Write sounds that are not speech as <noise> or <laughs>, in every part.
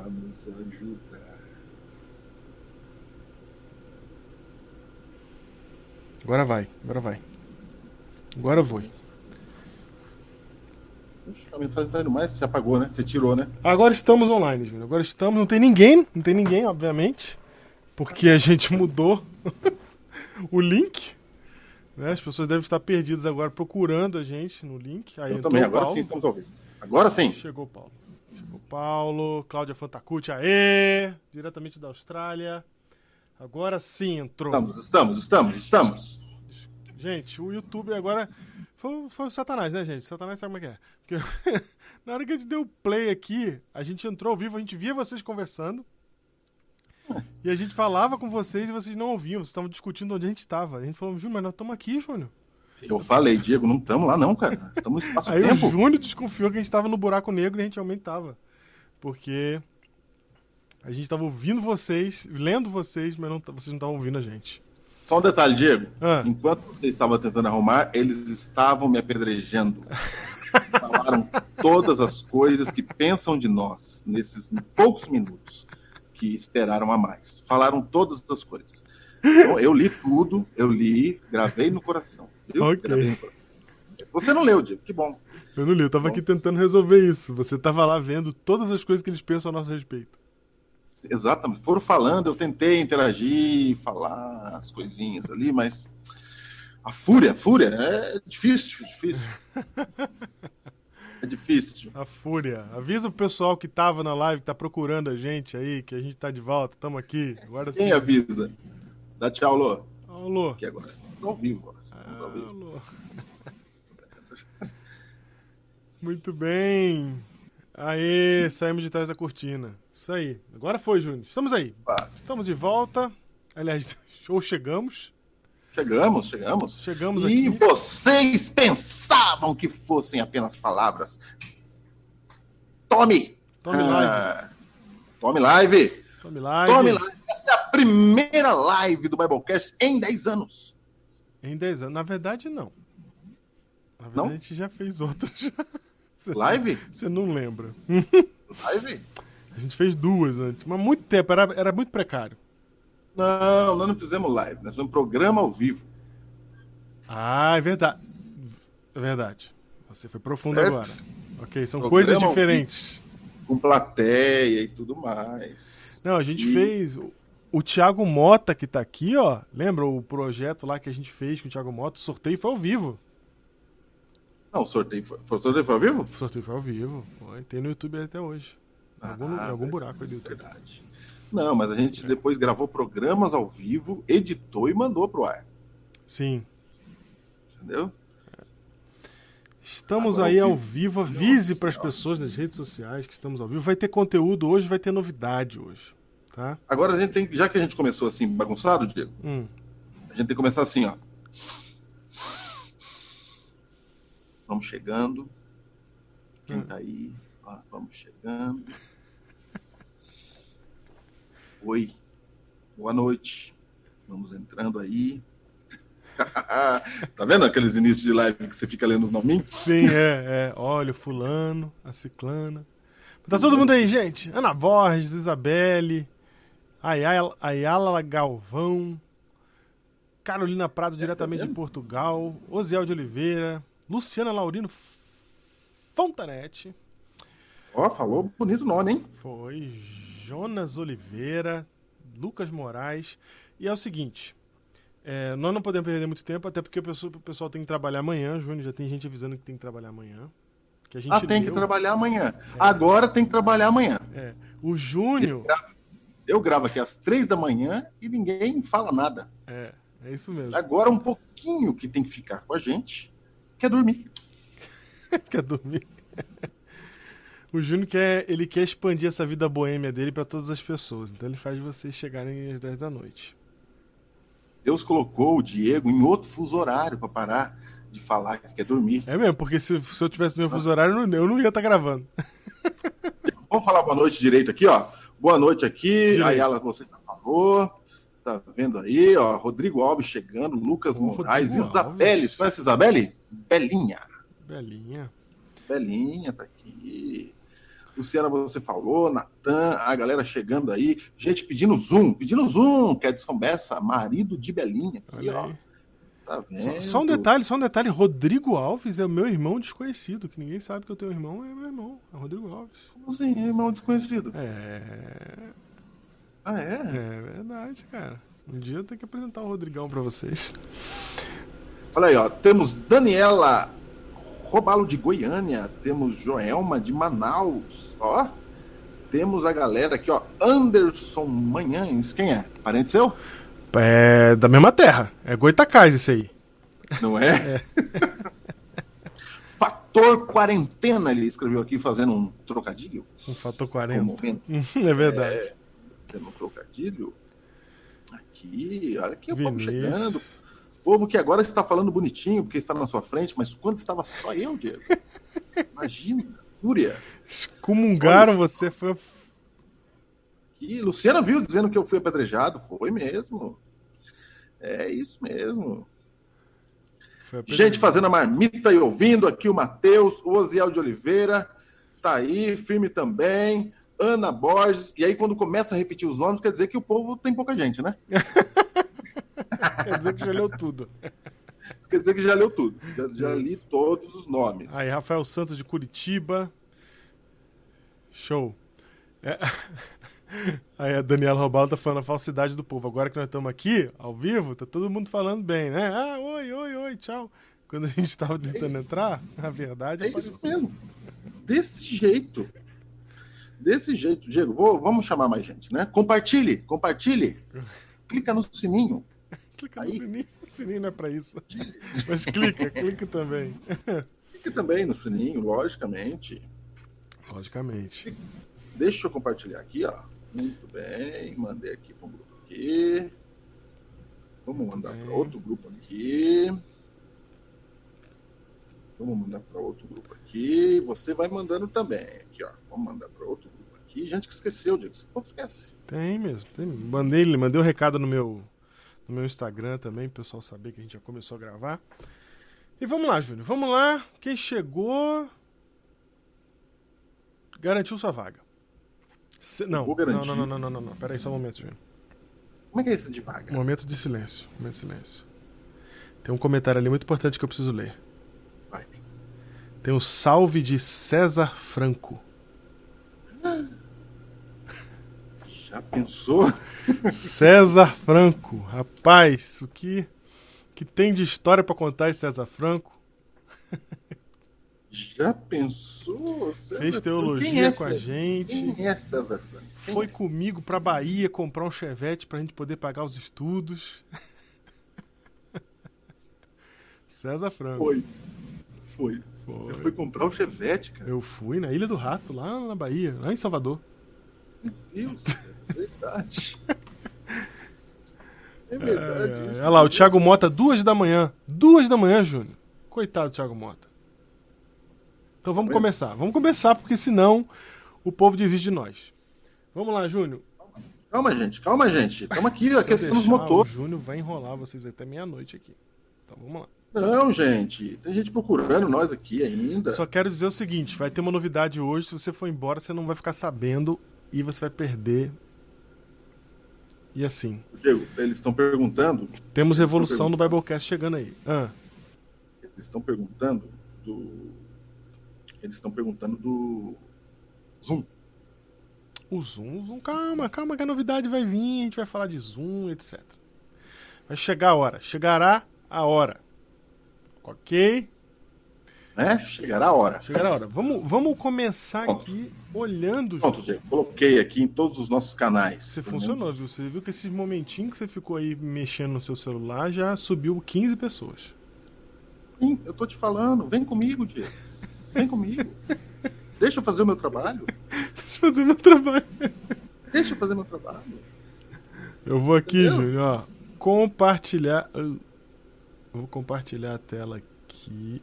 para nos ajudar. Agora vai, agora vai. Agora. Puxa, a mensagem tá indo mais, você apagou, né? Você tirou, né? Agora estamos online, Júnior. Agora estamos. Não tem ninguém, não tem ninguém, obviamente. Porque a gente mudou <laughs> o link. Né? As pessoas devem estar perdidas agora procurando a gente no link. Aí Eu também, agora Paulo. sim estamos ao vivo. Agora sim. Chegou o Paulo. Paulo, Cláudia Fantacucci, aê! Diretamente da Austrália. Agora sim entrou. Estamos, estamos, estamos, estamos. Gente, o YouTube agora. Foi, foi o Satanás, né, gente? Satanás sabe como é que é. Porque <laughs> na hora que a gente deu play aqui, a gente entrou ao vivo, a gente via vocês conversando. E a gente falava com vocês e vocês não ouviam, vocês estavam discutindo onde a gente estava. A gente falou, Júnior, mas nós estamos aqui, Júnior. Eu falei, Diego, não estamos lá não, cara. Estamos no <laughs> Aí o espaço-tempo. Júnior desconfiou que a gente estava no buraco negro e a gente realmente estava. Porque a gente estava ouvindo vocês, lendo vocês, mas não, vocês não estavam ouvindo a gente. Só um detalhe, Diego. Ah. Enquanto você estava tentando arrumar, eles estavam me apedrejando. <laughs> Falaram todas as coisas que pensam de nós nesses poucos minutos que esperaram a mais. Falaram todas as coisas. Então, eu li tudo, eu li, gravei no coração. Viu? No coração. Você não leu, Diego, que bom. Eu não li, eu tava aqui tentando resolver isso. Você tava lá vendo todas as coisas que eles pensam a nosso respeito. Exatamente. Foram falando, eu tentei interagir, falar as coisinhas ali, mas a fúria, a fúria é difícil, difícil. <laughs> É difícil. A fúria. Avisa o pessoal que tava na live, que tá procurando a gente aí, que a gente tá de volta, tamo aqui. Agora sim. Quem avisa? Dá tchau, Lô. Alô. Que agora estamos ao vivo. agora Estamos ao vivo. Alô. <laughs> Muito bem. Aê, saímos de trás da cortina. Isso aí. Agora foi, Júnior. Estamos aí. Estamos de volta. Aliás, <laughs> ou chegamos. Chegamos, chegamos. Chegamos e aqui. vocês pensavam que fossem apenas palavras. Tome! Tome live. Ah, Tome live! Tome live. Tome live! Essa é a primeira live do Biblecast em 10 anos. Em 10 anos. Na verdade, não. Na verdade, Não? a gente já fez outras. <laughs> Você- Live? Você não lembra. <laughs> Live? A gente fez duas antes, mas muito tempo, era, era muito precário. Não, nós não fizemos live, nós fizemos um programa ao vivo. Ah, é verdade. É verdade. Você foi profundo Certo. agora. Ok, são Programa coisas diferentes. Com plateia e tudo mais. Não, a gente E- fez. o- O Thiago Mota, que tá aqui, ó. Lembra o projeto lá que a gente fez com o Thiago Mota? O sorteio foi ao vivo. Não, o sorteio foi, o sorteio foi ao vivo? O sorteio foi ao vivo. Foi. Tem no YouTube até hoje. Em algum, Ah, algum verdade, buraco aí do YouTube. Verdade. Não, mas a gente depois gravou programas ao vivo, editou e mandou pro ar. Sim. Entendeu? Estamos Agora aí ao ao vivo. Avise para as pessoas nas redes sociais que estamos ao vivo. Vai ter conteúdo hoje, vai ter novidade hoje. Tá? Agora a gente tem, já que a gente começou assim bagunçado, Diego, Hum. a gente tem que começar assim, ó. Vamos chegando. Quem Hum. tá aí? Ó, vamos chegando. Oi. Boa noite. Vamos entrando aí. <laughs> tá vendo aqueles inícios de live que você fica lendo os nominhos? Sim, é, é. Olha, o fulano, a ciclana. Tá todo mundo aí, gente. Ana Borges, Isabelle, Ayala, Ayala Galvão, Carolina Prado, diretamente de vendo? Portugal, Osiel de Oliveira, Luciana Laurino Fontanete, Ó, falou bonito nome, hein? foi Jonas Oliveira, Lucas Moraes. E é o seguinte, é, nós não podemos perder muito tempo, até porque o pessoal, o pessoal tem que trabalhar amanhã. Júnior já tem gente avisando que tem que trabalhar amanhã. Que a gente Ah, tem que leu. trabalhar amanhã. Agora tem que trabalhar amanhã. É, o Júnior. Eu gravo aqui às três da manhã e ninguém fala nada. É, é isso mesmo. Agora um pouquinho que tem que ficar com a gente quer dormir. <laughs> quer dormir. O Júnior quer, ele quer expandir essa vida boêmia dele pra todas as pessoas. Então ele faz vocês chegarem às 10 da noite. Deus colocou o Diego em outro fuso horário para parar de falar que quer dormir. É mesmo, porque se, se eu tivesse no meu fuso horário, eu não, eu não ia estar gravando. Vamos falar boa noite direito aqui, ó. Boa noite aqui. Direito. Ayala, você já falou. Tá vendo aí, ó. Rodrigo Alves chegando, Lucas Ô, Moraes, Rodrigo Isabelle. Alves. Conhece Isabelle? Belinha. Belinha. Belinha tá aqui. Luciana, você falou, Natan, a galera chegando aí, gente pedindo zoom, pedindo zoom, São Bessa, marido de Belinha. Aqui, Olha ó. aí. Tá vendo? Só, só um detalhe, só um detalhe. Rodrigo Alves é o meu irmão desconhecido, que ninguém sabe que eu tenho irmão, é meu irmão, é o Rodrigo Alves. Assim, irmão desconhecido? É, Ah, é? é verdade, cara. Um dia eu tenho que apresentar o Rodrigão pra vocês. Olha aí, ó. Temos Daniela Robalo de Goiânia, temos Joelma de Manaus, ó. Temos a galera aqui, ó. Anderson Manhães, quem é? Parente seu? É da mesma terra. É Goitacás esse aí. Não é? <laughs> <laughs> Fator quarentena, ele escreveu aqui fazendo um trocadilho. Um fator Um 40. momento, <laughs> É verdade. Fazendo um trocadilho. Aqui, olha aqui o povo chegando. Povo que agora está falando bonitinho porque está na sua frente, mas quando estava só eu, Diego? <laughs> Imagina, fúria. Excomungaram você, foi. E Luciana viu dizendo que eu fui apedrejado. Foi mesmo. É isso mesmo. Gente fazendo a marmita e ouvindo aqui o Matheus, o Osiel de Oliveira, tá aí, firme também. Ana Borges. E aí, quando começa a repetir os nomes, quer dizer que o povo tem pouca gente, né? <laughs> Quer dizer que já leu tudo. Quer dizer que já leu tudo. Já, já li todos os nomes. Aí, Rafael Santos de Curitiba. Show. É. <laughs> Aí a Daniela Robaldo tá falando a falsidade do povo. Agora que nós estamos aqui, ao vivo, tá todo mundo falando bem, né? Ah, oi, oi, oi, tchau. Quando a gente tava tentando entrar, a verdade É apareceu. isso mesmo. Desse jeito. Desse jeito. Diego, vou, vamos chamar mais gente, né? Compartilhe, compartilhe. Clica no sininho. <laughs> Clica no Aí. sininho. O sininho não é pra isso. Mas clica, clica também. Clique também no sininho, logicamente. Logicamente. Deixa eu compartilhar aqui, ó. Muito bem, mandei aqui para um grupo aqui. Vamos mandar para outro grupo aqui. Vamos mandar para outro grupo aqui. Você vai mandando também. Aqui, ó. Vamos mandar para outro grupo aqui. Gente que esqueceu, Diego. Esse povo esquece. Tem mesmo. Tem. Mandei, mandei um recado no meu, no meu Instagram também, pro pessoal saber que a gente já começou a gravar. E vamos lá, Júnior. Vamos lá. Quem chegou. Garantiu sua vaga. Se- não, não, não, não, não, não, não, não. Pera aí só um momento, Júnior. Como é que é isso devagar? Momento de silêncio. Momento de silêncio. Tem um comentário ali muito importante que eu preciso ler. Vai. Tem um salve de César Franco. Já pensou? <laughs> César Franco. Rapaz, o que, que tem de história pra contar esse César Franco? Já pensou? César Fez Franco? teologia é com a gente. Quem é César Franco? Quem Foi é? comigo pra Bahia comprar um chevette pra gente poder pagar os estudos. <laughs> César Franco. Foi. Foi. Você Foi. foi comprar o Chevette, cara. Eu fui na Ilha do Rato, lá na Bahia, lá em Salvador. Meu Deus, verdade. É verdade. ai. isso Olha lá, o mesmo. Thiago Mota, duas da manhã. Duas da manhã, Júnior. Coitado do Thiago Mota. Então vamos vendo? começar. Vamos começar, porque senão o povo desiste de nós. Vamos lá, Júnior. Calma, gente, calma, gente. Estamos aqui, <laughs> aquecendo os motores. O Júnior vai enrolar vocês até meia-noite aqui. Então vamos lá. Não, gente. Tem gente procurando nós aqui ainda. Só quero dizer o seguinte: vai ter uma novidade hoje. Se você for embora, você não vai ficar sabendo e você vai perder. E assim, Diego, eles estão perguntando. temos revolução no Biblecast chegando aí. Ah, Eles estão perguntando do. Eles estão perguntando do Zoom. o Zoom, Zoom, calma, calma que a novidade vai vir, a gente vai falar de Zoom, etc. Vai chegar a hora, chegará a hora. Ok? Né? Chegará a hora. Chegará a hora. Vamos, vamos começar Pronto. aqui olhando. Pronto. Diego. Coloquei aqui em todos os nossos canais. Você funcionou, menos. viu? Você viu que esse momentinho que você ficou aí mexendo no seu celular já subiu 15 pessoas. Sim, eu tô te falando. Vem comigo, Diego. Vem comigo. Deixa eu fazer o meu trabalho. Deixa eu fazer meu trabalho. Deixa eu fazer meu trabalho. Eu vou aqui, Entendeu? Júnior, ó. Compartilhar. Eu vou compartilhar a tela aqui.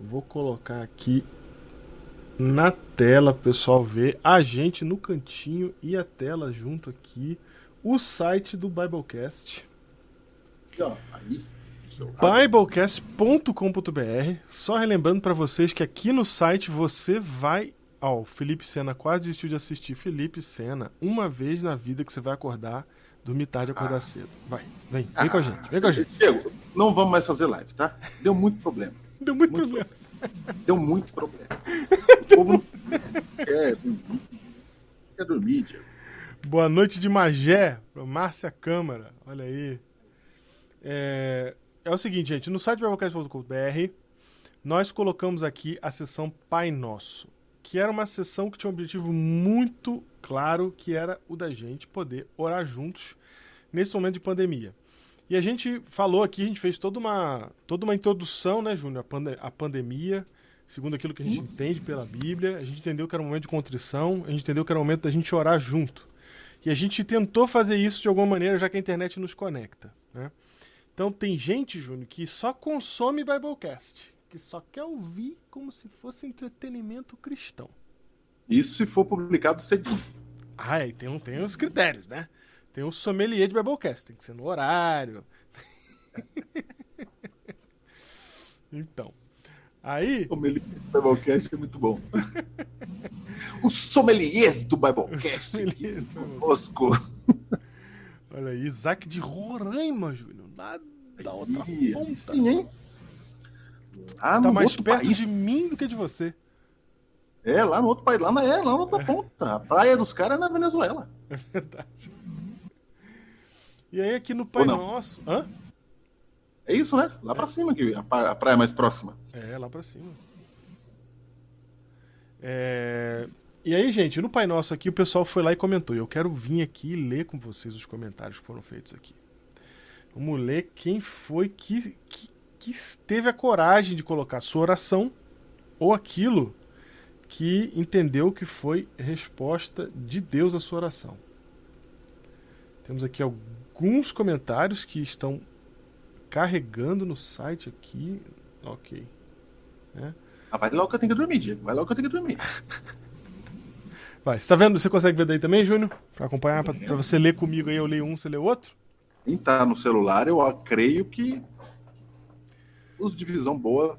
Vou colocar aqui na tela pessoal ver a gente no cantinho e a tela junto aqui. O site do Biblecast. Biblecast.com.br. Só relembrando para vocês que aqui no site você vai Ó, o Felipe Senna quase desistiu de assistir. Felipe Senna, uma vez na vida que você vai acordar, dormir tarde e acordar Ah. cedo. Vai, vem, vem com a gente, vem com a <laughs> gente. Diego, não vamos mais fazer live, tá? Deu muito problema. Deu muito, Muito problema. Deu muito problema. <laughs> O povo não quer dormir. Quer dormir, Diego. Boa noite de Magé, Márcia Câmara. Olha aí. É, é o seguinte, gente, no site biblecast.com.br nós colocamos aqui a sessão Pai Nosso, que era uma sessão que tinha um objetivo muito claro, que era o da gente poder orar juntos nesse momento de pandemia. E a gente falou aqui, a gente fez toda uma, toda uma introdução, né, Júnior, à pande- à pandemia, segundo aquilo que a gente entende pela Bíblia. A gente entendeu que era um momento de contrição, a gente entendeu que era um momento da gente orar junto. E a gente tentou fazer isso de alguma maneira, já que a internet nos conecta. Né? Então tem gente, Júnior, que só consome Biblecast, que só quer ouvir como se fosse entretenimento cristão. Isso se for publicado cedinho. Ah, e tem, tem os critérios, né? Tem o sommelier de Biblecast, tem que ser no horário. <laughs> então, aí... O sommelier do Biblecast é muito bom. <laughs> Os sommeliers do Biblecast. sommeliers do Biblecast. Conosco. <laughs> Olha aí, Isaac de Roraima, Júnior, lá da outra Ih, ponta. Sim, hein? Lá Tá mais perto país. de mim do que de você. É, lá no outro país. Lá na, é, lá na outra ponta. A praia dos caras é na Venezuela. É verdade. E aí aqui no Pai? Nosso... Hã? É isso, né? Lá pra cima, que a pra- a praia mais próxima. É, lá pra cima. É, E aí, gente, no Pai Nosso aqui, o pessoal foi lá e comentou. Eu quero vir aqui e ler com vocês os comentários que foram feitos aqui. Vamos ler quem foi que, que, que teve a coragem de colocar sua oração ou aquilo que entendeu que foi resposta de Deus à sua oração. Temos aqui alguns comentários que estão carregando no site aqui. Ok. Ah, vai logo que eu tenho que dormir, Diego. Vai logo que eu tenho que dormir. <laughs> Vai, você tá vendo? Você consegue ver daí também, Júnior? Pra acompanhar, pra, pra você ler comigo aí, eu leio um, você lê outro? Quem tá no celular, eu creio que os de visão boa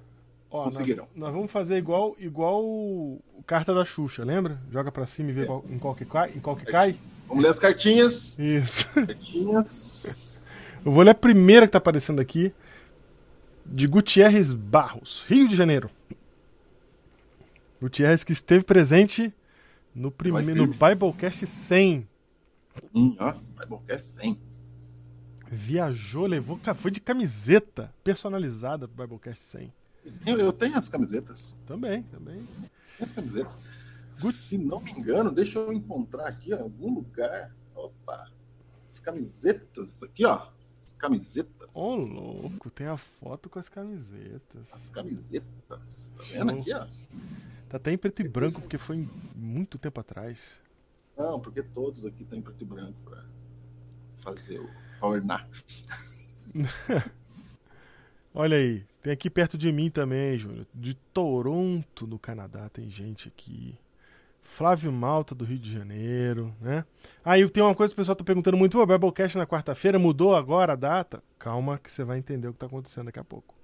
Ó, Conseguirão. Nós, nós vamos fazer igual igual carta da Xuxa, lembra? Joga pra cima e vê qual- em qual que cai. Em qual que cai. Vamos ler as cartinhas. Isso. Cartinhas. <laughs> Eu vou ler a primeira que tá aparecendo aqui. De Gutierrez Barros, Rio de Janeiro. Gutierrez que esteve presente no, prime... Vai no. Biblecast 100. Hum, ó, Biblecast 100. Viajou, levou. Foi de camiseta personalizada pro Biblecast 100. Eu, eu tenho as camisetas. Também, também. Tenho as camisetas. Good. Se não me engano, deixa eu encontrar aqui ó, em algum lugar. Opa. As camisetas. Aqui, ó. As camisetas. Ô, louco, tem a foto com as camisetas. As camisetas. Tá vendo aqui, ó? Tá até em preto e branco, porque foi muito tempo atrás. Não, porque todos aqui estão em preto e branco pra fazer o pra ornar. <laughs> Olha aí, tem aqui perto de mim também, Júnior. De Toronto, no Canadá, tem gente aqui. Flávio Malta, do Rio de Janeiro, né? Aí tem uma coisa que o pessoal tá perguntando muito: o Biblecast na quarta-feira mudou agora a data? Calma, que você vai entender o que tá acontecendo daqui a pouco.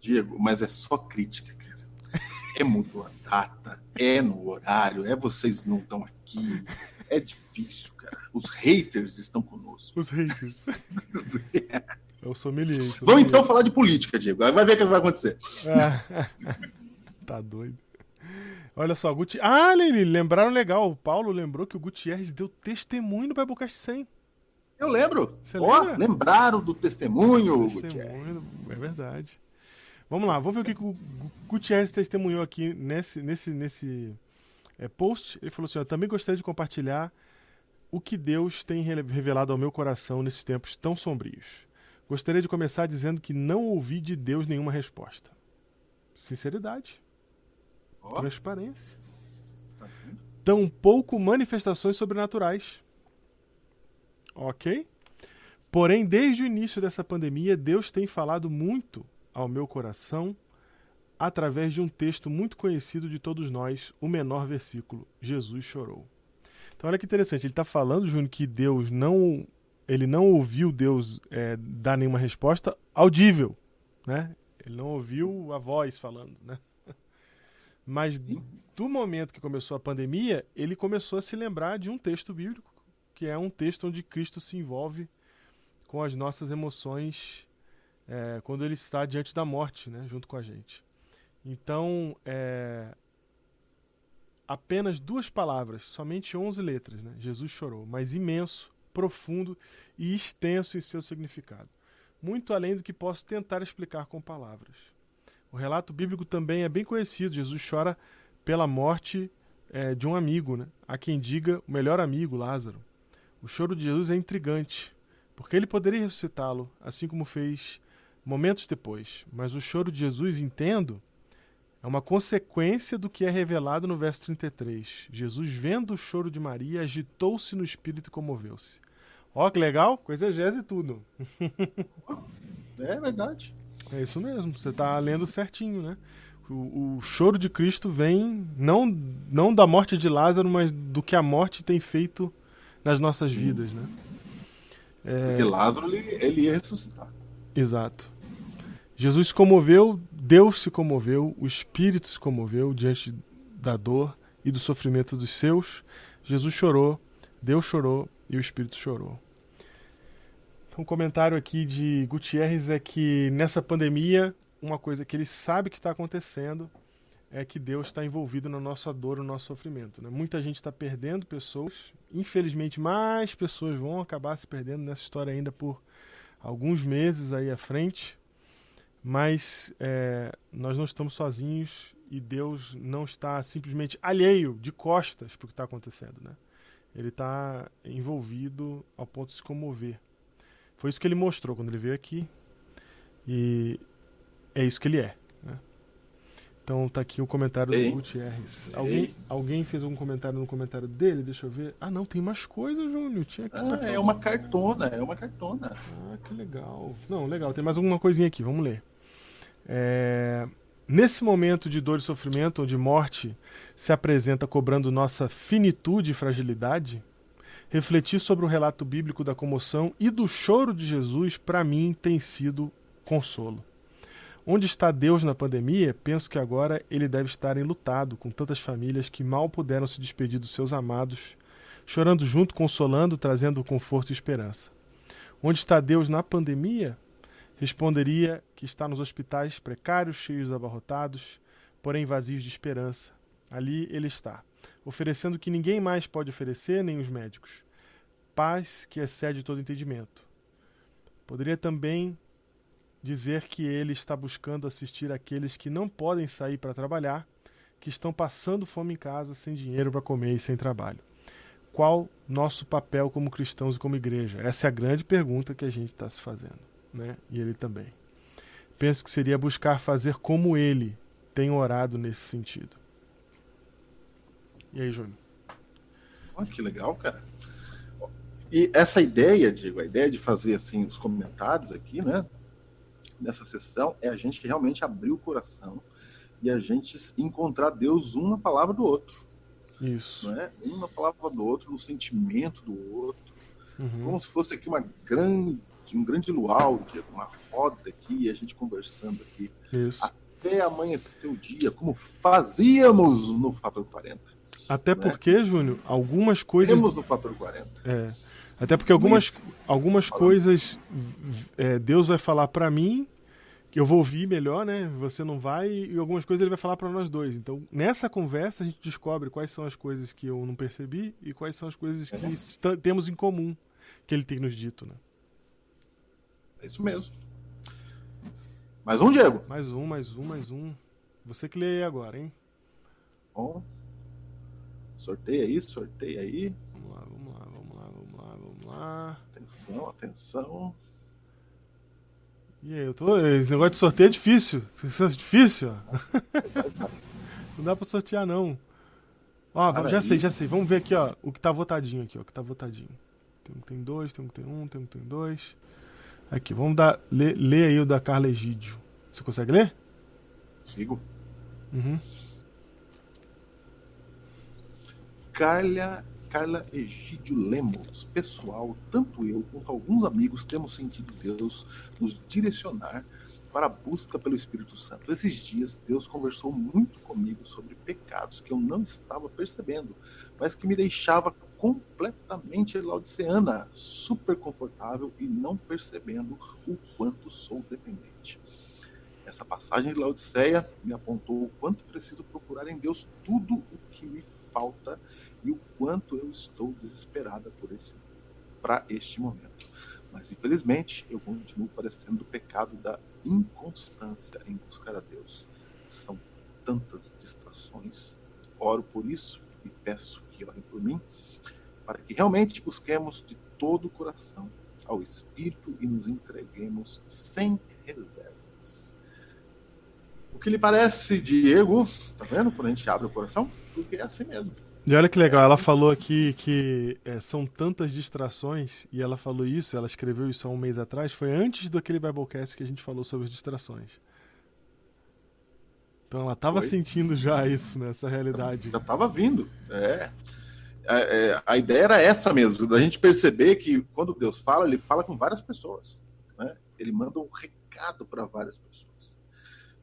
Diego, mas é só crítica, cara. É mudou a data, é no horário, é vocês não estão aqui. É difícil, cara. Os haters estão conosco. Os haters. <laughs> Eu sou sommelier. Vamos então falar de política, Diego. Aí vai ver o que vai acontecer. Ah, <laughs> tá doido. Olha só, Guti... Ah, Lili, lembraram legal. O Paulo lembrou que o Gutierrez deu testemunho no Biblecast 100. Eu lembro. Você Ó, lembra? lembraram do testemunho, Gutierrez. Testemunho, é verdade. Vamos lá, vamos ver o que, o Gu- Gutierrez testemunhou aqui nesse, nesse, nesse é, post. Ele falou assim: Eu também gostaria de compartilhar o que Deus tem revelado ao meu coração nesses tempos tão sombrios. Gostaria de começar dizendo que não ouvi de Deus nenhuma resposta. Sinceridade, Ó, transparência. tá tampouco manifestações sobrenaturais. Ok? Porém, desde o início dessa pandemia, Deus tem falado muito ao meu coração através de um texto muito conhecido de todos nós, o menor versículo: Jesus chorou. Então, olha que interessante. Ele está falando, Júnior, que Deus não. Ele não ouviu Deus é, dar nenhuma resposta audível, né? Ele não ouviu a voz falando, né? <laughs> Mas do momento que começou a pandemia, ele começou a se lembrar de um texto bíblico, que é um texto onde Cristo se envolve com as nossas emoções é, quando ele está diante da morte, né, junto com a gente. Então, é, apenas duas palavras, somente 11 letras, né? Jesus chorou, mas imenso, profundo e extenso em seu significado, muito além do que posso tentar explicar com palavras. O relato bíblico também é bem conhecido. Jesus chora pela morte é, de um amigo, né? Há quem diga o melhor amigo, Lázaro. O choro de Jesus é intrigante, porque ele poderia ressuscitá-lo, assim como fez momentos depois. Mas o choro de Jesus, entendo, é uma consequência do que é revelado no verso 33. Jesus, vendo o choro de Maria, agitou-se no espírito e comoveu-se. Ó, que legal, coisa e tudo. <laughs> é verdade. É isso mesmo, você está lendo certinho, né? O, o, choro de Cristo vem não, não da morte de Lázaro, mas do que a morte tem feito nas nossas vidas, né? É... Porque Lázaro ele, ele ia ressuscitar. Exato. Jesus se comoveu, Deus se comoveu, o Espírito se comoveu diante da dor e do sofrimento dos seus. Jesus chorou, Deus chorou e o Espírito chorou. Então, um comentário aqui de Gutierrez é que nessa pandemia, uma coisa que ele sabe que está acontecendo é que Deus está envolvido na nossa dor, no nosso sofrimento. Né? Muita gente está perdendo pessoas, infelizmente, mais pessoas vão acabar se perdendo nessa história ainda por alguns meses aí à frente. Mas é, nós não estamos sozinhos e Deus não está simplesmente alheio, de costas, para o que está acontecendo. Né? Ele está envolvido ao ponto de se comover. Foi isso que ele mostrou quando ele veio aqui. E é isso que ele é. Né? Então tá aqui o comentário Ei. do Gutierrez. Alguém, alguém fez algum comentário no comentário dele? Deixa eu ver. Ah, não, tem mais coisas, Júnior. Tinha aqui ah, é uma cartona, é uma cartona. Ah, que legal. Não, legal. Tem mais alguma coisinha aqui, vamos ler. É... Nesse momento de dor e sofrimento, onde morte se apresenta cobrando nossa finitude e fragilidade, refletir sobre o relato bíblico da comoção e do choro de Jesus, para mim, tem sido consolo. Onde está Deus na pandemia? Penso que agora ele deve estar enlutado com tantas famílias que mal puderam se despedir dos seus amados, chorando junto, consolando, trazendo conforto e esperança. Onde está Deus na pandemia? Responderia que está nos hospitais precários, cheios abarrotados, porém vazios de esperança. Ali ele está oferecendo o que ninguém mais pode oferecer, nem os médicos. Paz que excede todo entendimento. Poderia também dizer que ele está buscando assistir aqueles que não podem sair para trabalhar, que estão passando fome em casa, sem dinheiro para comer e sem trabalho. Qual nosso papel como cristãos e como igreja? Essa é a grande pergunta que a gente está se fazendo, né? E ele também. Penso que seria buscar fazer como ele tem orado nesse sentido. E aí, Júnior? Olha que legal, cara. E essa ideia, Diego, a ideia de fazer assim os comentários aqui, né? Nessa sessão é a gente realmente abrir o coração e a gente encontrar Deus um na palavra do outro. Isso. Não é? Um na palavra do outro, no sentimento do outro. Uhum. Como se fosse aqui uma grande, um grande luau, Diego, uma roda aqui, e a gente conversando aqui. Isso. Até amanhecer o dia, como fazíamos no Fator 40. Até né? porque, Júnior, algumas coisas. Temos no fator 40. É. Até porque algumas, algumas coisas é, Deus vai falar para mim, que eu vou ouvir melhor, né? Você não vai, e algumas coisas ele vai falar para nós dois. Então, nessa conversa, a gente descobre quais são as coisas que eu não percebi e quais são as coisas que é. temos em comum, que ele tem nos dito, né? É isso mesmo. Mais um, Diego? Mais um, mais um, mais um. Você que lê aí agora, hein? Bom. Sorteia aí, sorteia aí. Vamos lá, vamos lá, vamos lá, vamos lá, vamos lá. Atenção, atenção. E aí, eu tô. Esse negócio de sorteio é difícil. Isso é difícil, ó. <laughs> não dá pra sortear, não. Ó, Cara, já sei, já sei. Vamos ver aqui, ó, o que tá votadinho aqui, ó. O que tá votadinho. Tem um que tem dois, tem um que tem um, tem um que tem dois. Aqui, vamos dar. Lê, lê aí o da Carla Egídio. Você consegue ler? Sigo. Uhum. Carla, Carla Egídio Lemos. Pessoal, tanto eu quanto alguns amigos temos sentido Deus nos direcionar para a busca pelo Espírito Santo. Esses dias, Deus conversou muito comigo sobre pecados que eu não estava percebendo, mas que me deixava completamente laudiceana, super confortável e não percebendo o quanto sou dependente. Essa passagem de Laodiceia me apontou o quanto preciso procurar em Deus tudo o que me falta e o quanto eu estou desesperada por esse para este momento. Mas infelizmente eu continuo parecendo do pecado da inconstância em buscar a Deus. São tantas distrações. Oro por isso e peço que orem por mim, para que realmente busquemos de todo o coração ao Espírito e nos entreguemos sem reservas. O que lhe parece, Diego? Tá vendo? Quando a gente abre o coração? Porque é assim mesmo. E olha que legal, ela falou aqui que é, são tantas distrações, e ela falou isso, ela escreveu isso há um mês atrás, foi antes daquele Biblecast que a gente falou sobre as distrações. Então ela estava sentindo já isso, né, essa realidade. Já estava vindo, é. A, é, a, ideia era essa mesmo, da gente perceber que quando Deus fala, ele fala com várias pessoas. Né? Ele manda um recado para várias pessoas.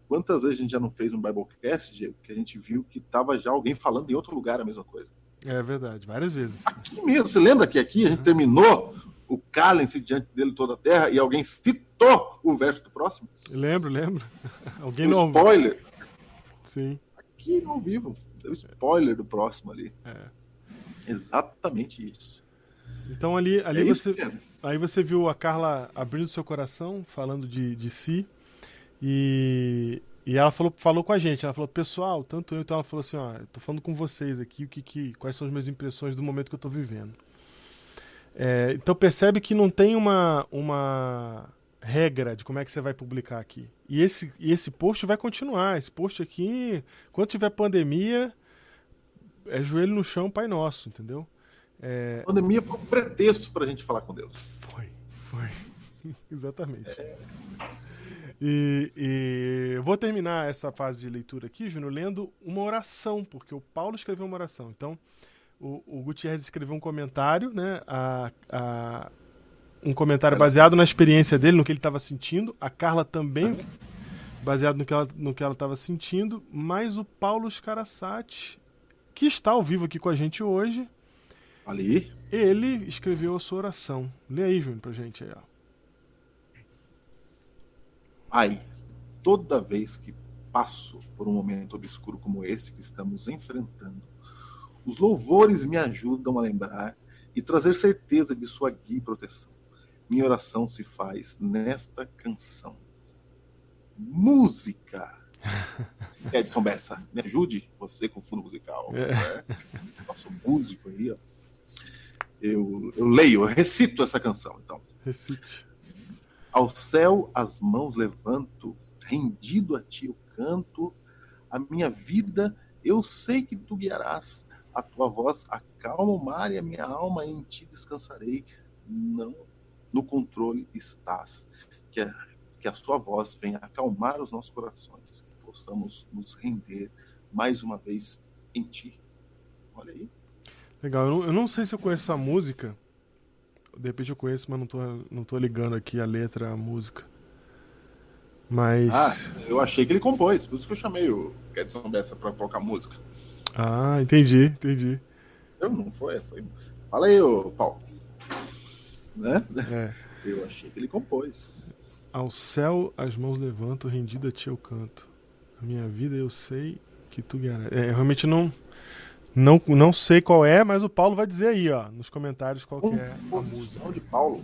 Quantas vezes a gente já não fez um Biblecast, Diego, que a gente viu que estava já alguém falando em outro lugar a mesma coisa? É verdade, várias vezes. Aqui mesmo, você lembra que aqui a gente terminou o calem-se diante dele toda a terra e alguém citou o verso do próximo? Lembro, lembro. <laughs> Alguém um não spoiler. Sim. Aqui no vivo. Deu spoiler do próximo ali. É. Exatamente isso. Então ali, ali é você, aí você viu a Carla abrindo seu coração, falando de, de si, e, e ela falou, falou com a gente, ela falou, pessoal, tanto eu, então ela falou assim, ó, eu tô falando com vocês aqui, o que, que, quais são as minhas impressões do momento que eu tô vivendo. É, então percebe que não tem uma, uma regra de como é que você vai publicar aqui. E esse, e esse post vai continuar. Esse post aqui, quando tiver pandemia, é joelho no chão, Pai Nosso, entendeu? É... A pandemia foi um pretexto para a gente falar com Deus. Foi, foi. <laughs> Exatamente. É... E, e vou terminar essa fase de leitura aqui, Júnior, lendo uma oração, porque o Paulo escreveu uma oração. Então, o, o Gutierrez escreveu um comentário, né? A, a, um comentário baseado na experiência dele, no que ele estava sentindo. A Carla também, baseado no que ela estava sentindo. Mas o Paulo Scarasati, que está ao vivo aqui com a gente hoje. Ali. Ele escreveu a sua oração. Lê aí, Júnior, pra gente aí, ó. Pai, toda vez que passo por um momento obscuro como esse que estamos enfrentando, os louvores me ajudam a lembrar e trazer certeza de sua guia e proteção. Minha oração se faz nesta canção. Música. Edson Bessa, me ajude, você com fundo musical. É. Né? Nosso músico aí, ó. Eu, eu leio, eu recito essa canção, então. Recite. Ao céu as mãos levanto, rendido a ti eu canto, a minha vida eu sei que tu guiarás, a tua voz acalma o mar e a minha alma em ti descansarei. Não, no controle estás. Que a, que a sua voz venha acalmar os nossos corações, possamos nos render mais uma vez em ti. Olha aí. Legal, eu não, eu não sei se eu conheço essa música, de repente eu conheço, mas não tô, não tô ligando aqui a letra, a música. Mas. Ah, eu achei que ele compôs, por isso que eu chamei o Edson Bessa pra colocar música. Ah, entendi, entendi. Eu não foi, foi. Fala aí, ô Paulo. Né? É. Eu achei que ele compôs. Ao céu as mãos levanto, rendido a ti eu canto. Minha vida eu sei que tu guiarás. É, realmente não. Não, não sei qual é, mas o Paulo vai dizer aí, ó, nos comentários qual que é a música. de Paulo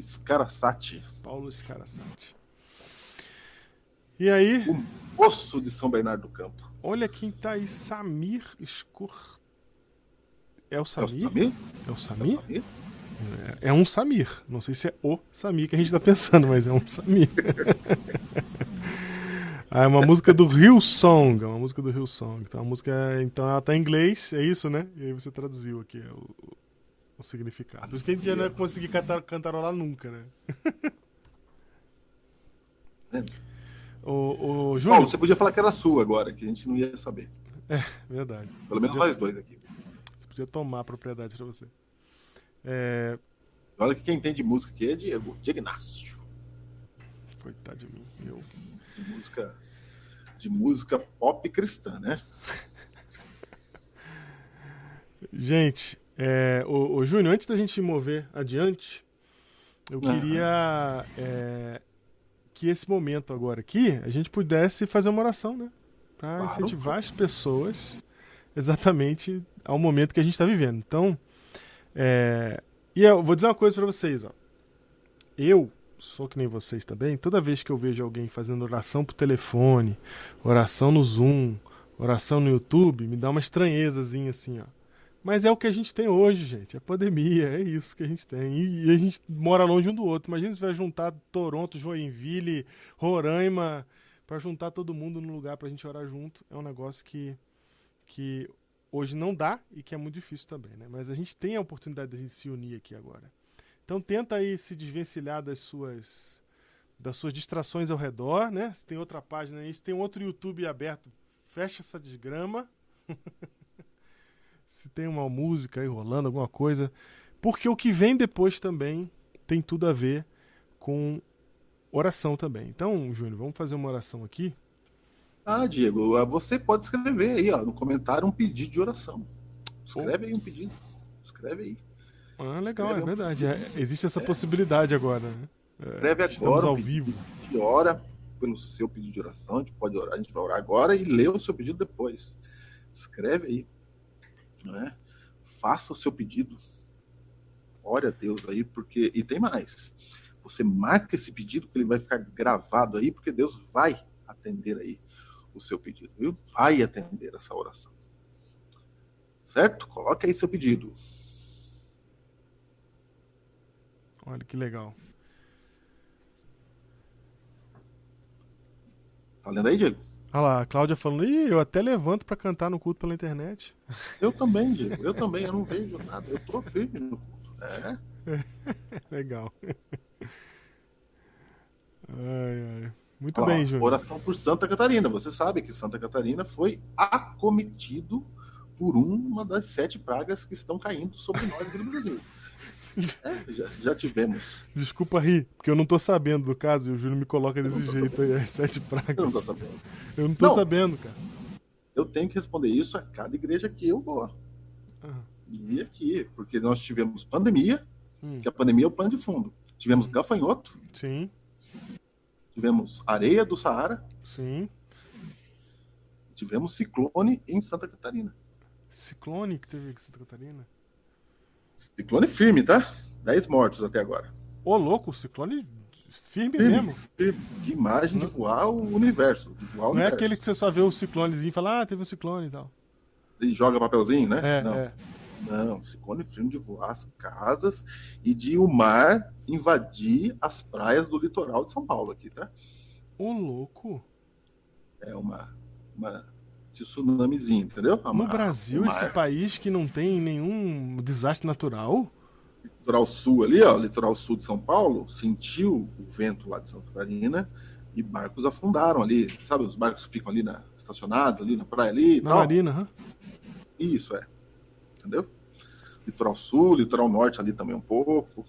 Scarasati. Paulo Scarasati. E aí? O moço de São Bernardo do Campo. Olha quem tá aí, Samir Escor... É o Samir? É o Samir? É o Samir? É, o Samir? É, é um Samir. Não sei se é o Samir que a gente tá pensando, mas é um Samir. <laughs> Ah, é uma música do Hillsong, é uma música do Hillsong. Então a música, então ela tá em inglês, é isso, né? E aí você traduziu aqui o, o significado. Por isso que a gente não ia conseguir cantar, cantarolar nunca, né? <laughs> o, o Júlio... você podia falar que era sua agora, que a gente não ia saber. É, verdade. Pelo menos nós dois aqui. Você podia tomar a propriedade pra você. É... Olha que quem entende música aqui é Diego, Diego Inácio. Coitado de mim, eu... de música, de música pop cristã, né? Gente, é, o, o Júnior, antes da gente mover adiante, eu queria é, que esse momento agora aqui a gente pudesse fazer uma oração, né? Para claro. incentivar as pessoas exatamente ao momento que a gente está vivendo. Então, é, e eu vou dizer uma coisa para vocês, ó. Eu sou que nem vocês também. Toda vez que eu vejo alguém fazendo oração por telefone, oração no Zoom, oração no YouTube, me dá uma estranhezazinha assim, ó. Mas é o que a gente tem hoje, gente. É pandemia, é isso que a gente tem. E, a gente mora longe um do outro. Imagina se vai juntar Toronto, Joinville, Roraima, para juntar todo mundo num lugar para a gente orar junto. É um negócio que, que hoje não dá e que é muito difícil também, né? Mas a gente tem a oportunidade de a gente se unir aqui agora. Então tenta aí se desvencilhar das suas das suas distrações ao redor, né? Se tem outra página aí, se tem outro YouTube aberto, fecha essa desgrama. <laughs> se tem uma música aí rolando, alguma coisa. Porque o que vem depois também tem tudo a ver com oração também. Então, Júnior, vamos fazer uma oração aqui. Ah, Diego, você pode escrever aí, ó, no comentário um pedido de oração. Escreve aí um pedido. Escreve aí. Ah, legal, Escreve é verdade. É, existe essa é. possibilidade agora. Né? É, Escreve agora. Estamos ao vivo. E ora pelo seu pedido de oração. A gente pode orar, a gente vai orar agora e ler o seu pedido depois. Escreve aí né? Faça o seu pedido. Ore a Deus aí, porque. E tem mais. Você marca esse pedido que ele vai ficar gravado aí, porque Deus vai atender aí o seu pedido, viu? Vai atender essa oração. Certo? Coloque aí seu pedido. Olha que legal. Tá lendo aí, Diego? Olha lá, a Cláudia falando, Ih, eu até levanto para cantar no culto pela internet. <laughs> Eu também, Diego, eu também, eu não vejo nada, eu tô firme no culto. É. <laughs> Legal. Ai, ai. Muito Olha bem, Júnior. Oração por Santa Catarina. Você sabe que Santa Catarina foi acometido por uma das sete pragas que estão caindo sobre nós aqui no Brasil. <laughs> Já, já, tivemos. Desculpa rir, porque eu não tô sabendo do caso e o Júlio me coloca desse jeito sabendo. aí, as sete pragas. Eu não tô sabendo. Eu não tô não, sabendo, cara. Eu tenho que responder isso a cada igreja que eu vou. E aqui, porque nós tivemos pandemia, hum. que a pandemia é o pano de fundo. Tivemos gafanhoto. Sim. Tivemos areia do Saara. Sim. Tivemos ciclone em Santa Catarina. Ciclone que teve em Santa Catarina? Ciclone firme, tá? 10 mortos até agora. Ô, louco, ciclone firme, firme mesmo. Firme. Que imagem de voar o universo. De voar o Não universo. é aquele que você só vê o ciclonezinho e fala, ah, teve um ciclone e tal. E joga papelzinho, né? É, Não. É. Não, ciclone firme de voar as casas e de o mar invadir as praias do litoral de São Paulo aqui, tá? Ô, louco. É uma, uma de tsunamizinho, entendeu? No Brasil, esse país que não tem nenhum desastre natural? Litoral sul ali, ó, litoral sul de São Paulo, sentiu o vento lá de Santa Catarina e barcos afundaram ali, sabe? Os barcos ficam ali na, estacionados ali na praia ali. Na tal. marina, hã? Isso é, entendeu? Litoral sul, litoral norte ali também um pouco,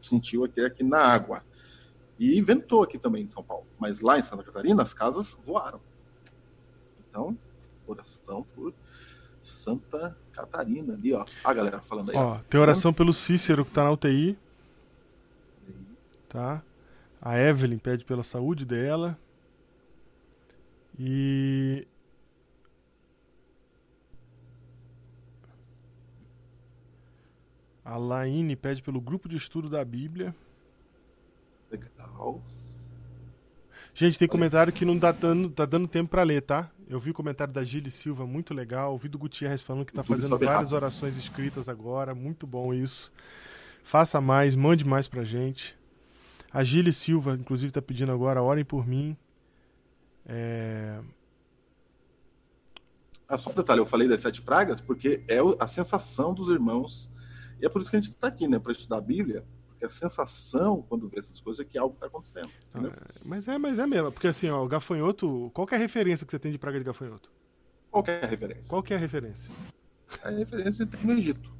sentiu aqui aqui na água e ventou aqui também em São Paulo, mas lá em Santa Catarina as casas voaram. Então oração por Santa Catarina ali, ó. A galera falando aí. Ó, ó. tem oração pelo Cícero que tá na UTI. Tá? A Evelyn pede pela saúde dela. E A Laine pede pelo grupo de estudo da Bíblia. Legal. Gente, tem comentário que não tá dando, tá dando tempo para ler, tá? Eu vi o comentário da Gile Silva, muito legal. Ouvi do Gutierrez falando que está fazendo várias rápido. orações escritas agora. Muito bom isso. Faça mais, mande mais pra gente. A Gile Silva, inclusive, está pedindo agora, orem por mim. É... Ah, só um detalhe, eu falei das sete pragas porque é a sensação dos irmãos. E é por isso que a gente está aqui, né? Para estudar a Bíblia, porque a sensação, quando vê essas coisas, é que algo está acontecendo. Ah, mas é, mas é mesmo. Porque assim, ó, o gafanhoto. Qual é a referência que você tem de praga de gafanhoto? Qual é a referência? Qual é a referência? A referência tem no Egito.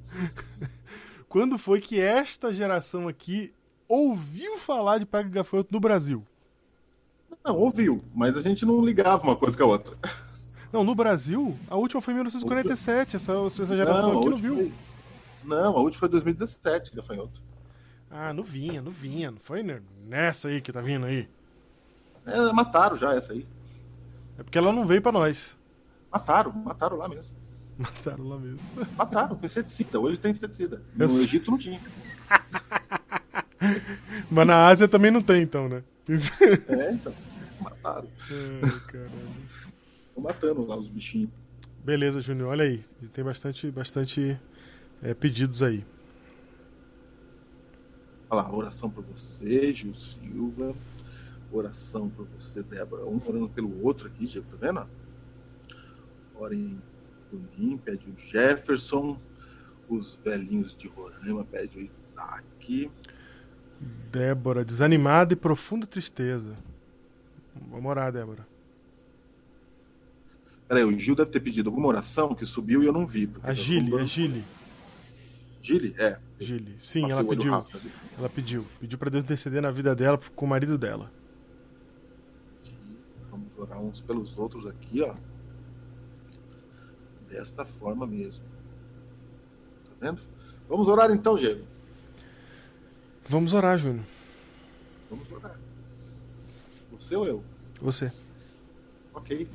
<laughs> Quando foi que esta geração aqui ouviu falar de praga de gafanhoto no Brasil? Não, ouviu, mas a gente não ligava uma coisa com a outra. <laughs> Não, no Brasil, a última foi em 1947. Essa, essa geração não, aqui não viu. Foi... Não, a última foi 2017, gafanhoto. Ah, não vinha, não vinha. Não foi nessa aí que tá vindo aí. É, mataram já essa aí. É porque ela não veio pra nós. Mataram, mataram lá mesmo. <laughs> Mataram lá mesmo. Mataram, com inseticida. Hoje tem inseticida. No sei. Egito não tinha. <laughs> Mas na Ásia também não tem, então, né? <laughs> É, então. Mataram. Ai, caramba. Estão matando lá os bichinhos. Beleza, Júnior. Olha aí. Tem bastante, bastante é, pedidos aí. Lá, oração por você, Gil Silva. Oração por você, Débora. Um orando pelo outro aqui, Diego, tá vendo? Orem por mim, pede o Jefferson. Os velhinhos de Roraima, pede o Isaac. Débora, desanimada e profunda tristeza. Vamos orar, Débora. Peraí, o Gil deve ter pedido alguma oração que subiu e eu não vi. porque A tá Gile, Gile? É. Gile. Sim, Passei ela pediu. Ela pediu. Pediu pra Deus interceder na vida dela com o marido dela. Vamos orar uns pelos outros aqui, ó. Desta forma mesmo. Tá vendo? Vamos orar então, Diego. Vamos orar, Júnior. Vamos orar. Você ou eu? Você. Ok.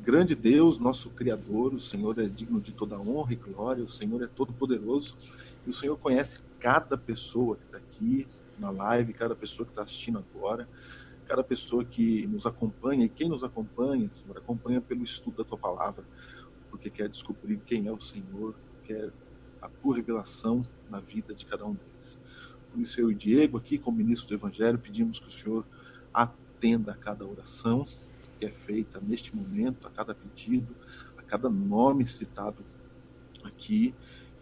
Grande Deus, nosso Criador, o Senhor é digno de toda honra e glória, o Senhor é todo poderoso e o Senhor conhece cada pessoa que está aqui na live, cada pessoa que está assistindo agora, cada pessoa que nos acompanha e quem nos acompanha, Senhor, acompanha pelo estudo da tua palavra, porque quer descobrir quem é o Senhor, quer a tua revelação na vida de cada um deles. Por isso, eu e Diego, aqui como ministro do Evangelho, pedimos que o Senhor atenda a cada oração que é feita neste momento, a cada pedido, a cada nome citado aqui,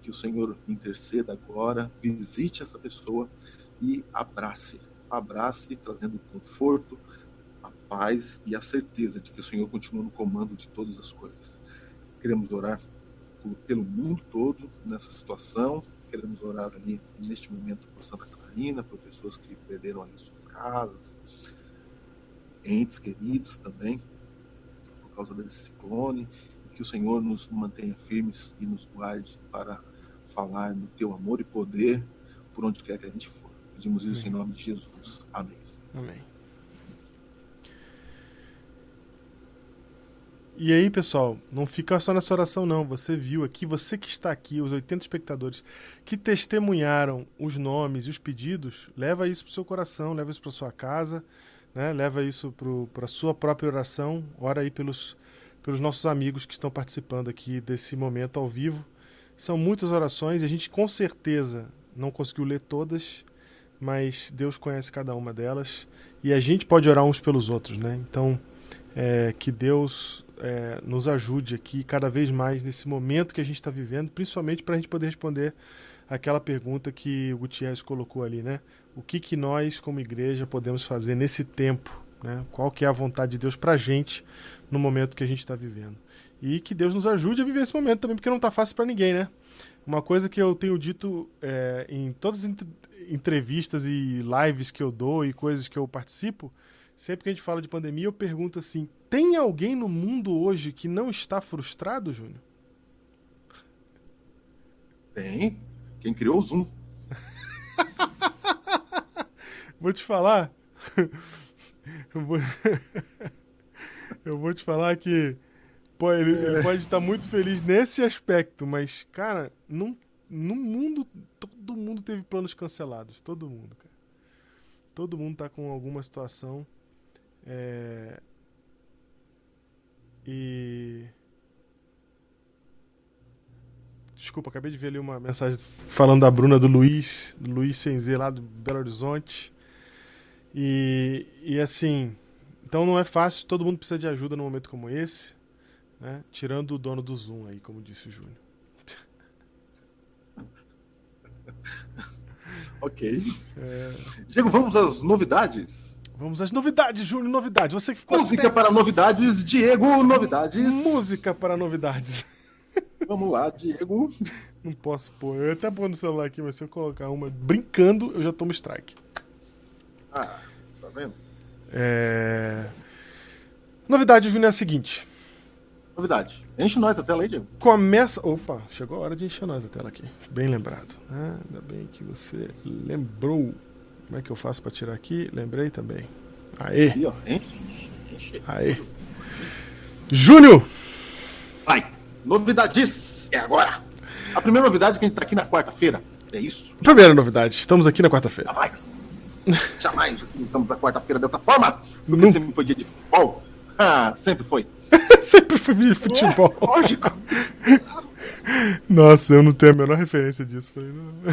que o Senhor interceda agora, visite essa pessoa e abrace, abrace trazendo conforto, a paz e a certeza de que o Senhor continua no comando de todas as coisas. Queremos orar por, pelo mundo todo nessa situação, queremos orar ali neste momento por Santa Catarina, por pessoas que perderam ali suas casas, entes queridos também, por causa desse ciclone, que o Senhor nos mantenha firmes e nos guarde para falar no teu amor e poder por onde quer que a gente for. Pedimos isso em nome de Jesus. Amém. Amém. E aí, pessoal, não fica só nessa oração, não. Você viu aqui, você que está aqui, os 80 espectadores que testemunharam os nomes e os pedidos, leva isso para o seu coração, leva isso para sua casa, né? leva isso para a sua própria oração. Ora aí pelos, pelos nossos amigos que estão participando aqui desse momento ao vivo. São muitas orações e a gente com certeza não conseguiu ler todas, mas Deus conhece cada uma delas e a gente pode orar uns pelos outros, né? Então, é, que Deus é, nos ajude aqui cada vez mais nesse momento que a gente está vivendo, principalmente para a gente poder responder aquela pergunta que o Gutierrez colocou ali, né? O que, que nós, como igreja, podemos fazer nesse tempo? Né? Qual que é a vontade de Deus para a gente no momento que a gente está vivendo? E que Deus nos ajude a viver esse momento também, porque não está fácil para ninguém, né? Uma coisa que eu tenho dito é, em todas as entrevistas e lives que eu dou e coisas que eu participo, sempre que a gente fala de pandemia, eu pergunto assim: tem alguém no mundo hoje que não está frustrado, Júnior? Tem. Quem criou o Zoom? <laughs> Vou te falar. <laughs> eu, vou... <laughs> eu vou te falar que pô, ele, ele pode estar muito feliz nesse aspecto, mas, cara, não, no mundo, todo mundo teve planos cancelados. Todo mundo, cara. Todo mundo tá com alguma situação. É... E. Desculpa, acabei de ver ali uma mensagem falando da Bruna do Luiz, do Luiz Senzê lá do Belo Horizonte. E, e assim, então não é fácil, todo mundo precisa de ajuda num momento como esse, né? Tirando o dono do Zoom aí, como disse o Júnior. <laughs> Ok. Diego, vamos às novidades? Vamos às novidades, Júnior, novidades. Você que ficou Música para novidades, Diego, novidades. Música para novidades. <laughs> Vamos lá, Diego. Não posso pôr. Eu até pôr no celular aqui, mas se eu colocar uma brincando, eu já tomo strike. Ah, tá vendo? É... Novidade, Júnior, é a seguinte. Novidade. Enche nós a tela aí, Diego. Começa. Opa, chegou a hora de encher nós a tela aqui. Bem lembrado. Ah, ainda bem que você lembrou. Como é que eu faço para tirar aqui? Lembrei também. Aê! Aqui, ó. Enche. Enche. Aê! Júnior! Vai! Novidades! É agora! A primeira novidade é que a gente tá aqui na quarta-feira. É isso. Primeira novidade, estamos aqui na quarta-feira. Jamais! Jamais utilizamos a quarta-feira dessa forma! Porque <laughs> Nunca. sempre foi dia de futebol. Ah, sempre foi. <laughs> Sempre fui de futebol. É, lógico. Nossa, eu não tenho a menor referência disso.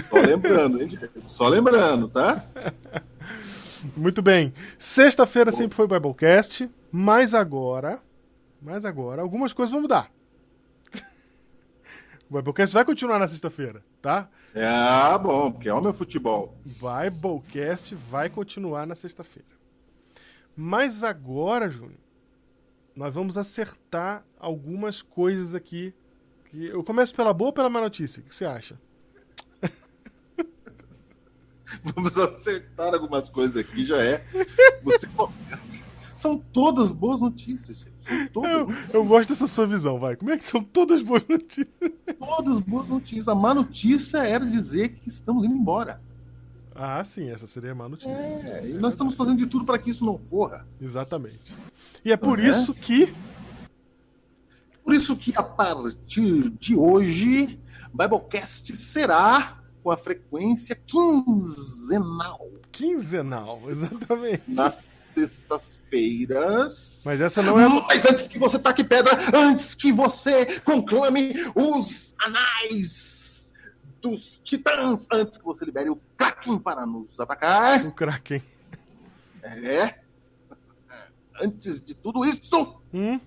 Só lembrando, hein? Só lembrando, tá? Muito bem. Sexta-feira sempre foi Biblecast, mas agora, mas agora, algumas coisas vão mudar. <laughs> O Biblecast vai continuar na sexta-feira, tá? É, ah, bom, porque é o meu futebol. Biblecast vai continuar na sexta-feira. Mas agora, Júnior, nós vamos acertar algumas coisas aqui. que- Eu começo pela boa ou pela má notícia? O que você acha? <laughs> Vamos acertar algumas coisas aqui, já é. Você <laughs> começa. São todas boas notícias, gente. São todas, Eu, eu gosto dessa sua visão, vai. Como é que são todas boas notícias? todas boas notícias. A má notícia era dizer que estamos indo embora. Ah, sim, essa seria a má notícia. É, e nós estamos fazendo de tudo para que isso não ocorra. Exatamente. E é por Uhum. isso que. Por isso que a partir de hoje, Biblecast será com a frequência quinzenal. Quinzenal, <laughs> exatamente. Nas sextas-feiras. Mas essa não é Mas antes que você taque pedra, antes que você conclame os anais dos titãs, antes que você libere o Kraken para nos atacar. O Kraken. É. Antes de tudo isso, Hum?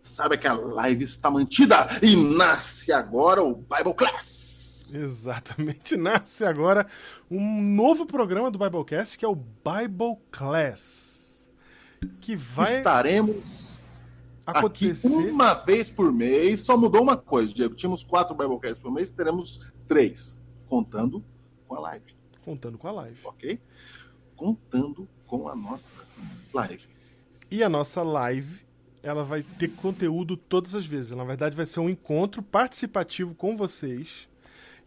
sabe que a live está mantida e nasce agora o Bible Class. Exatamente. <laughs> Nasce agora um novo programa do Biblecast que é o Bible Class. Que vai Estaremos acontecer. aqui uma vez por mês. Só mudou uma coisa, Diego. Tínhamos quatro Biblecasts por mês, teremos três, contando com a live, Contando com a live. ok? Contando com a nossa live. E a nossa live, ela vai ter conteúdo todas as vezes. Na verdade, vai ser um encontro participativo com vocês.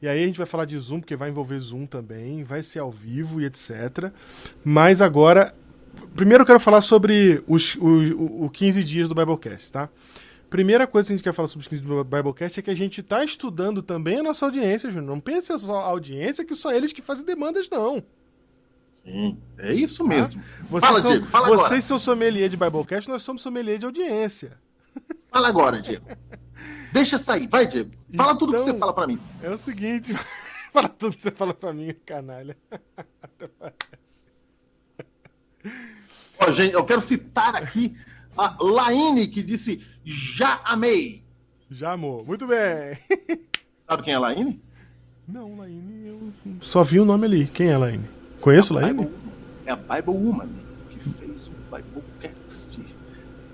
E aí a gente vai falar de Zoom, porque vai envolver Zoom também, vai ser ao vivo e etc. Mas agora, primeiro eu quero falar sobre os, o, o, o 15 dias do Biblecast, tá? Primeira coisa que a gente quer falar sobre os 15 dias do Biblecast é que a gente está estudando também a nossa audiência, Júnior. Não pense só a audiência que só eles que fazem demandas, não. Sim, é isso mesmo. Vocês fala, são, Diego, fala vocês agora. são sommelier de Biblecast, nós somos sommelier de audiência. Fala agora, Diego. Deixa sair, vai, Diego. Fala tudo que Então- você fala pra mim. É o seguinte, <laughs> fala tudo que você fala pra mim, canalha. Até parece. Ó, gente, eu quero citar aqui a Laine, que disse já amei. Já amor. Muito bem. <laughs> Sabe quem é a Laine? Não, Laine, eu só vi o nome ali. Quem é Laine? Conheço Laine? Bible- É a Bible Woman que fez o Biblecast.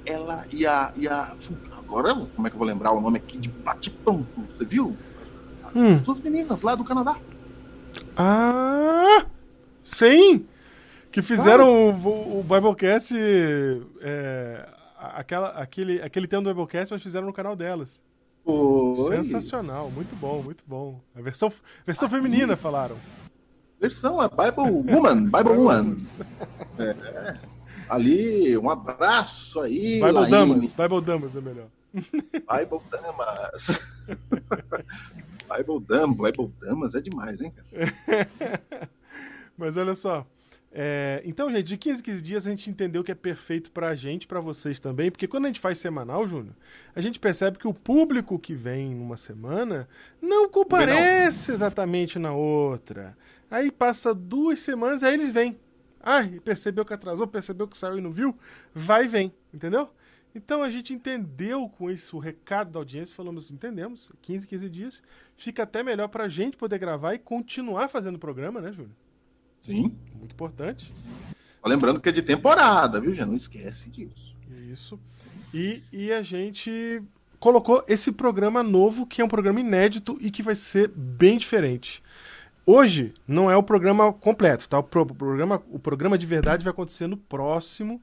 Ela e a, e a. Agora, como é que eu vou lembrar o nome aqui de bate-pronto? Você viu? Hum. As duas meninas lá do Canadá. Ah! Sim! Que fizeram o, o Biblecast. É, a- aquela, aquele, aquele tema do Biblecast, mas fizeram no canal delas. Foi. Sensacional, muito bom, muito bom. A versão, versão feminina falaram. Versão, a Bible Woman. Bible Woman. É. Ali, um abraço aí. Bible Laine. Damas, Bible Damas é melhor. Bible Damas. <laughs> Bible Damas, Bible Damas é demais, hein? cara? <laughs> Mas olha só. É, então, gente, de 15 em 15 dias a gente entendeu que é perfeito pra gente, pra vocês também, porque quando a gente faz semanal, Júnior, a gente percebe que o público que vem numa semana não comparece exatamente na outra. Aí passa duas semanas, aí eles vêm. Ai, percebeu que atrasou, percebeu que saiu e não viu? Vai e vem, entendeu? Então a gente entendeu com isso o recado da audiência, falamos, entendemos, 15, 15 dias. Fica até melhor pra gente poder gravar e continuar fazendo o programa, né, Júnior? Sim. Muito importante. Só lembrando que é de temporada, viu, já Não esquece disso. Isso. E, e a gente colocou esse programa novo, que é um programa inédito e que vai ser bem diferente. Hoje não é o programa completo, tá? O, pro, programa, o programa de verdade vai acontecer no próximo.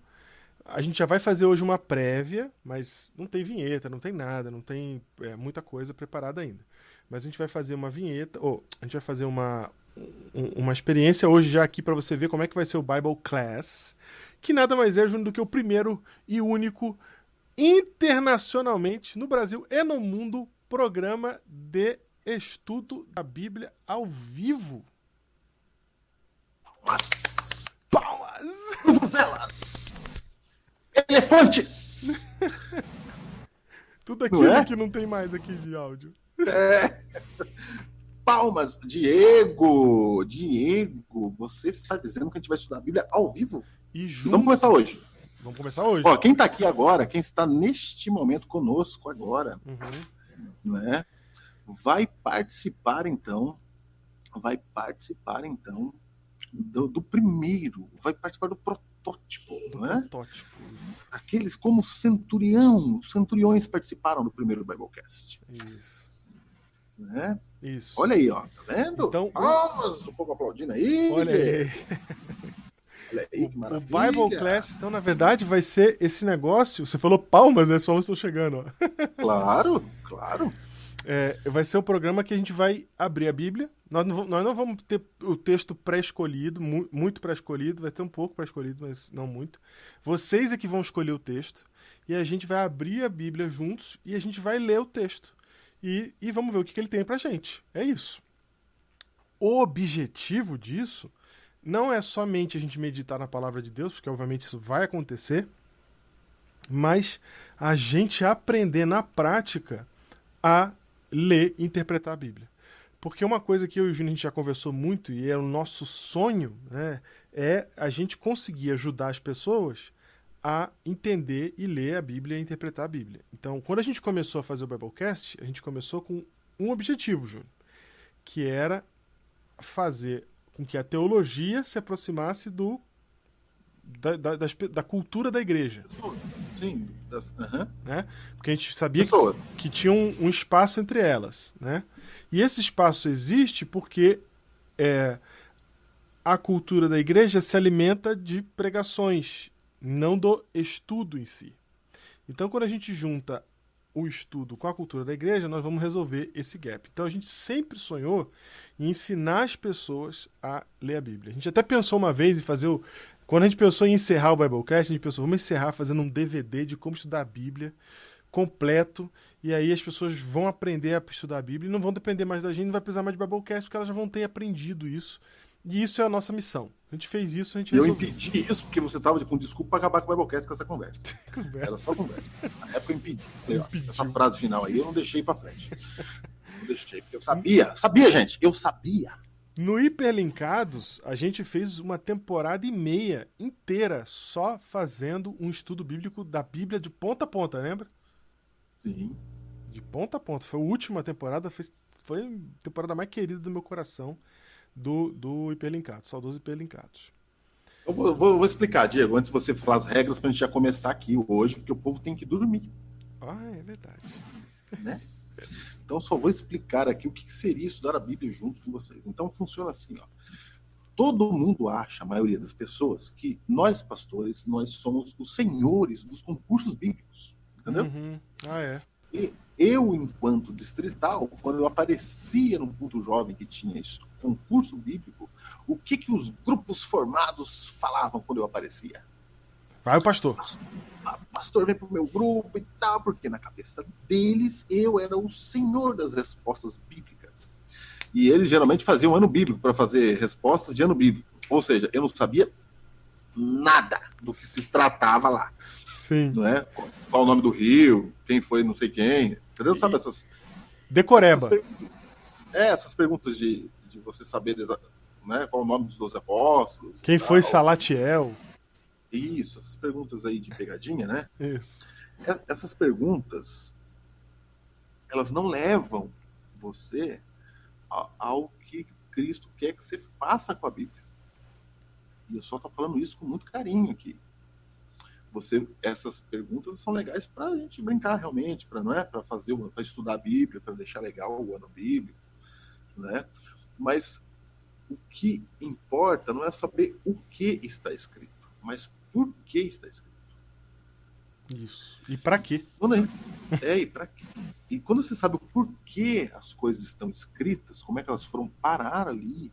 A gente já vai fazer hoje uma prévia, mas não tem vinheta, não tem nada, não tem é, muita coisa preparada ainda. Mas a gente vai fazer uma vinheta, ou a gente vai fazer uma, uma experiência hoje já aqui para você ver como é que vai ser o Bible Class, que nada mais é do que o primeiro e único internacionalmente no Brasil e no mundo programa de estudo da Bíblia ao vivo. Palmas! Palmas! Vuvuzelas! Elefantes! <laughs> Tudo aquilo é? que não tem mais aqui de áudio. É. Palmas, Diego! Diego, você está dizendo que a gente vai estudar a Bíblia ao vivo? E junto... Vamos começar hoje. Vamos começar hoje. Ó, quem está aqui agora, quem está neste momento conosco agora, uhum. né? vai participar então, vai participar então do, do primeiro, vai participar do protótipo, do né? Protótipo. Aqueles como centurião, centuriões participaram do primeiro Biblecast. Isso. Né? Isso. Olha aí, ó, tá vendo? Então, Palmas, um pouco aplaudindo aí. Olha aí. Olha aí, que maravilha. O Bible Class, então, na verdade, vai ser esse negócio. Você falou palmas, né? As palmas estão chegando, ó. Claro, claro. É, vai ser o programa que a gente vai abrir a Bíblia. Nós não, nós não vamos ter o texto pré-escolhido, mu muito pré-escolhido, vai ter um pouco pré-escolhido, mas não muito. Vocês é que vão escolher o texto e a gente vai abrir a Bíblia juntos e a gente vai ler o texto. E, e vamos ver o que, que ele tem pra gente. É isso. O objetivo disso não é somente a gente meditar na palavra de Deus, porque obviamente isso vai acontecer, mas a gente aprender na prática a ler e interpretar a Bíblia. Porque uma coisa que eu e o Júnior já conversou muito e é o nosso sonho, né, é a gente conseguir ajudar as pessoas a entender e ler a Bíblia e interpretar a Bíblia. Então, quando a gente começou a fazer o Biblecast, a gente começou com um objetivo, Júnior, que era fazer com que a teologia se aproximasse do da, da, da, da cultura da igreja. Sim, das, né? Porque a gente sabia que, que, tinha um, um, espaço entre elas. Né? E esse espaço existe porque é, a cultura da igreja se alimenta de pregações, não do estudo em si. Então, quando a gente junta o estudo com a cultura da igreja, nós vamos resolver esse gap. Então, a gente sempre sonhou em ensinar as pessoas a ler a Bíblia. A gente até pensou uma vez em fazer o quando a gente pensou em encerrar o Biblecast, a gente pensou, vamos encerrar fazendo um DVD de como estudar a Bíblia completo, e aí as pessoas vão aprender a estudar a Bíblia e não vão depender mais da gente, não vai precisar mais de Biblecast, porque elas já vão ter aprendido isso. E isso é a nossa missão. A gente fez isso, a gente Eu impedi isso porque você estava com desculpa para acabar com o Biblecast com essa conversa. <laughs> conversa. Era só conversa. Na época eu impedi. Falei, ó, essa frase final aí eu não deixei para frente. Não deixei, porque eu sabia. Sabia, gente. Eu sabia. No Hiperlinkados, a gente fez uma temporada e meia inteira só fazendo um estudo bíblico da Bíblia de ponta a ponta, lembra? Sim. De ponta a ponta. Foi a última temporada, foi, foi a temporada mais querida do meu coração do, do Hiperlinkados, saudoso Hiperlinkados. Eu vou, vou, vou, explicar, Diego, antes de você falar as regras, para a gente já começar aqui hoje, porque o povo tem que dormir. Ah, é verdade. Né? Então, só vou explicar aqui o que seria estudar a Bíblia juntos com vocês. Então, funciona assim, ó. Todo mundo acha, a maioria das pessoas, que nós, pastores, nós somos os senhores dos concursos bíblicos. Entendeu? Uhum. Ah, é. E eu, enquanto distrital, quando eu aparecia no ponto jovem que tinha isso, concurso bíblico, o que, que os grupos formados falavam quando eu aparecia? Vai o pastor. Pastor, vem pro meu grupo e tal, porque na cabeça deles eu era o senhor das respostas bíblicas. E eles geralmente faziam ano bíblico para fazer respostas de ano bíblico. Ou seja, eu não sabia nada do que se tratava lá. Sim. Não é? Qual o nome do rio, quem foi não sei quem. Entendeu? Sabe essas. Decoreba. Essas é, essas perguntas de, de você saber né, qual o nome dos dois apóstolos. Quem foi Salatiel? Isso, essas perguntas aí de pegadinha, né? Isso. Essas perguntas, elas não levam você ao que Cristo quer que você faça com a Bíblia. E eu só estou falando isso com muito carinho aqui. Você, essas perguntas são legais para a gente brincar realmente, para não é, para fazer, para estudar a Bíblia, para deixar legal o ano bíblico, né? Mas o que importa não é saber o que está escrito, mas por que está escrito. Isso. E para quê? É, e para quê? E quando você sabe o porquê as coisas estão escritas, como é que elas foram parar ali,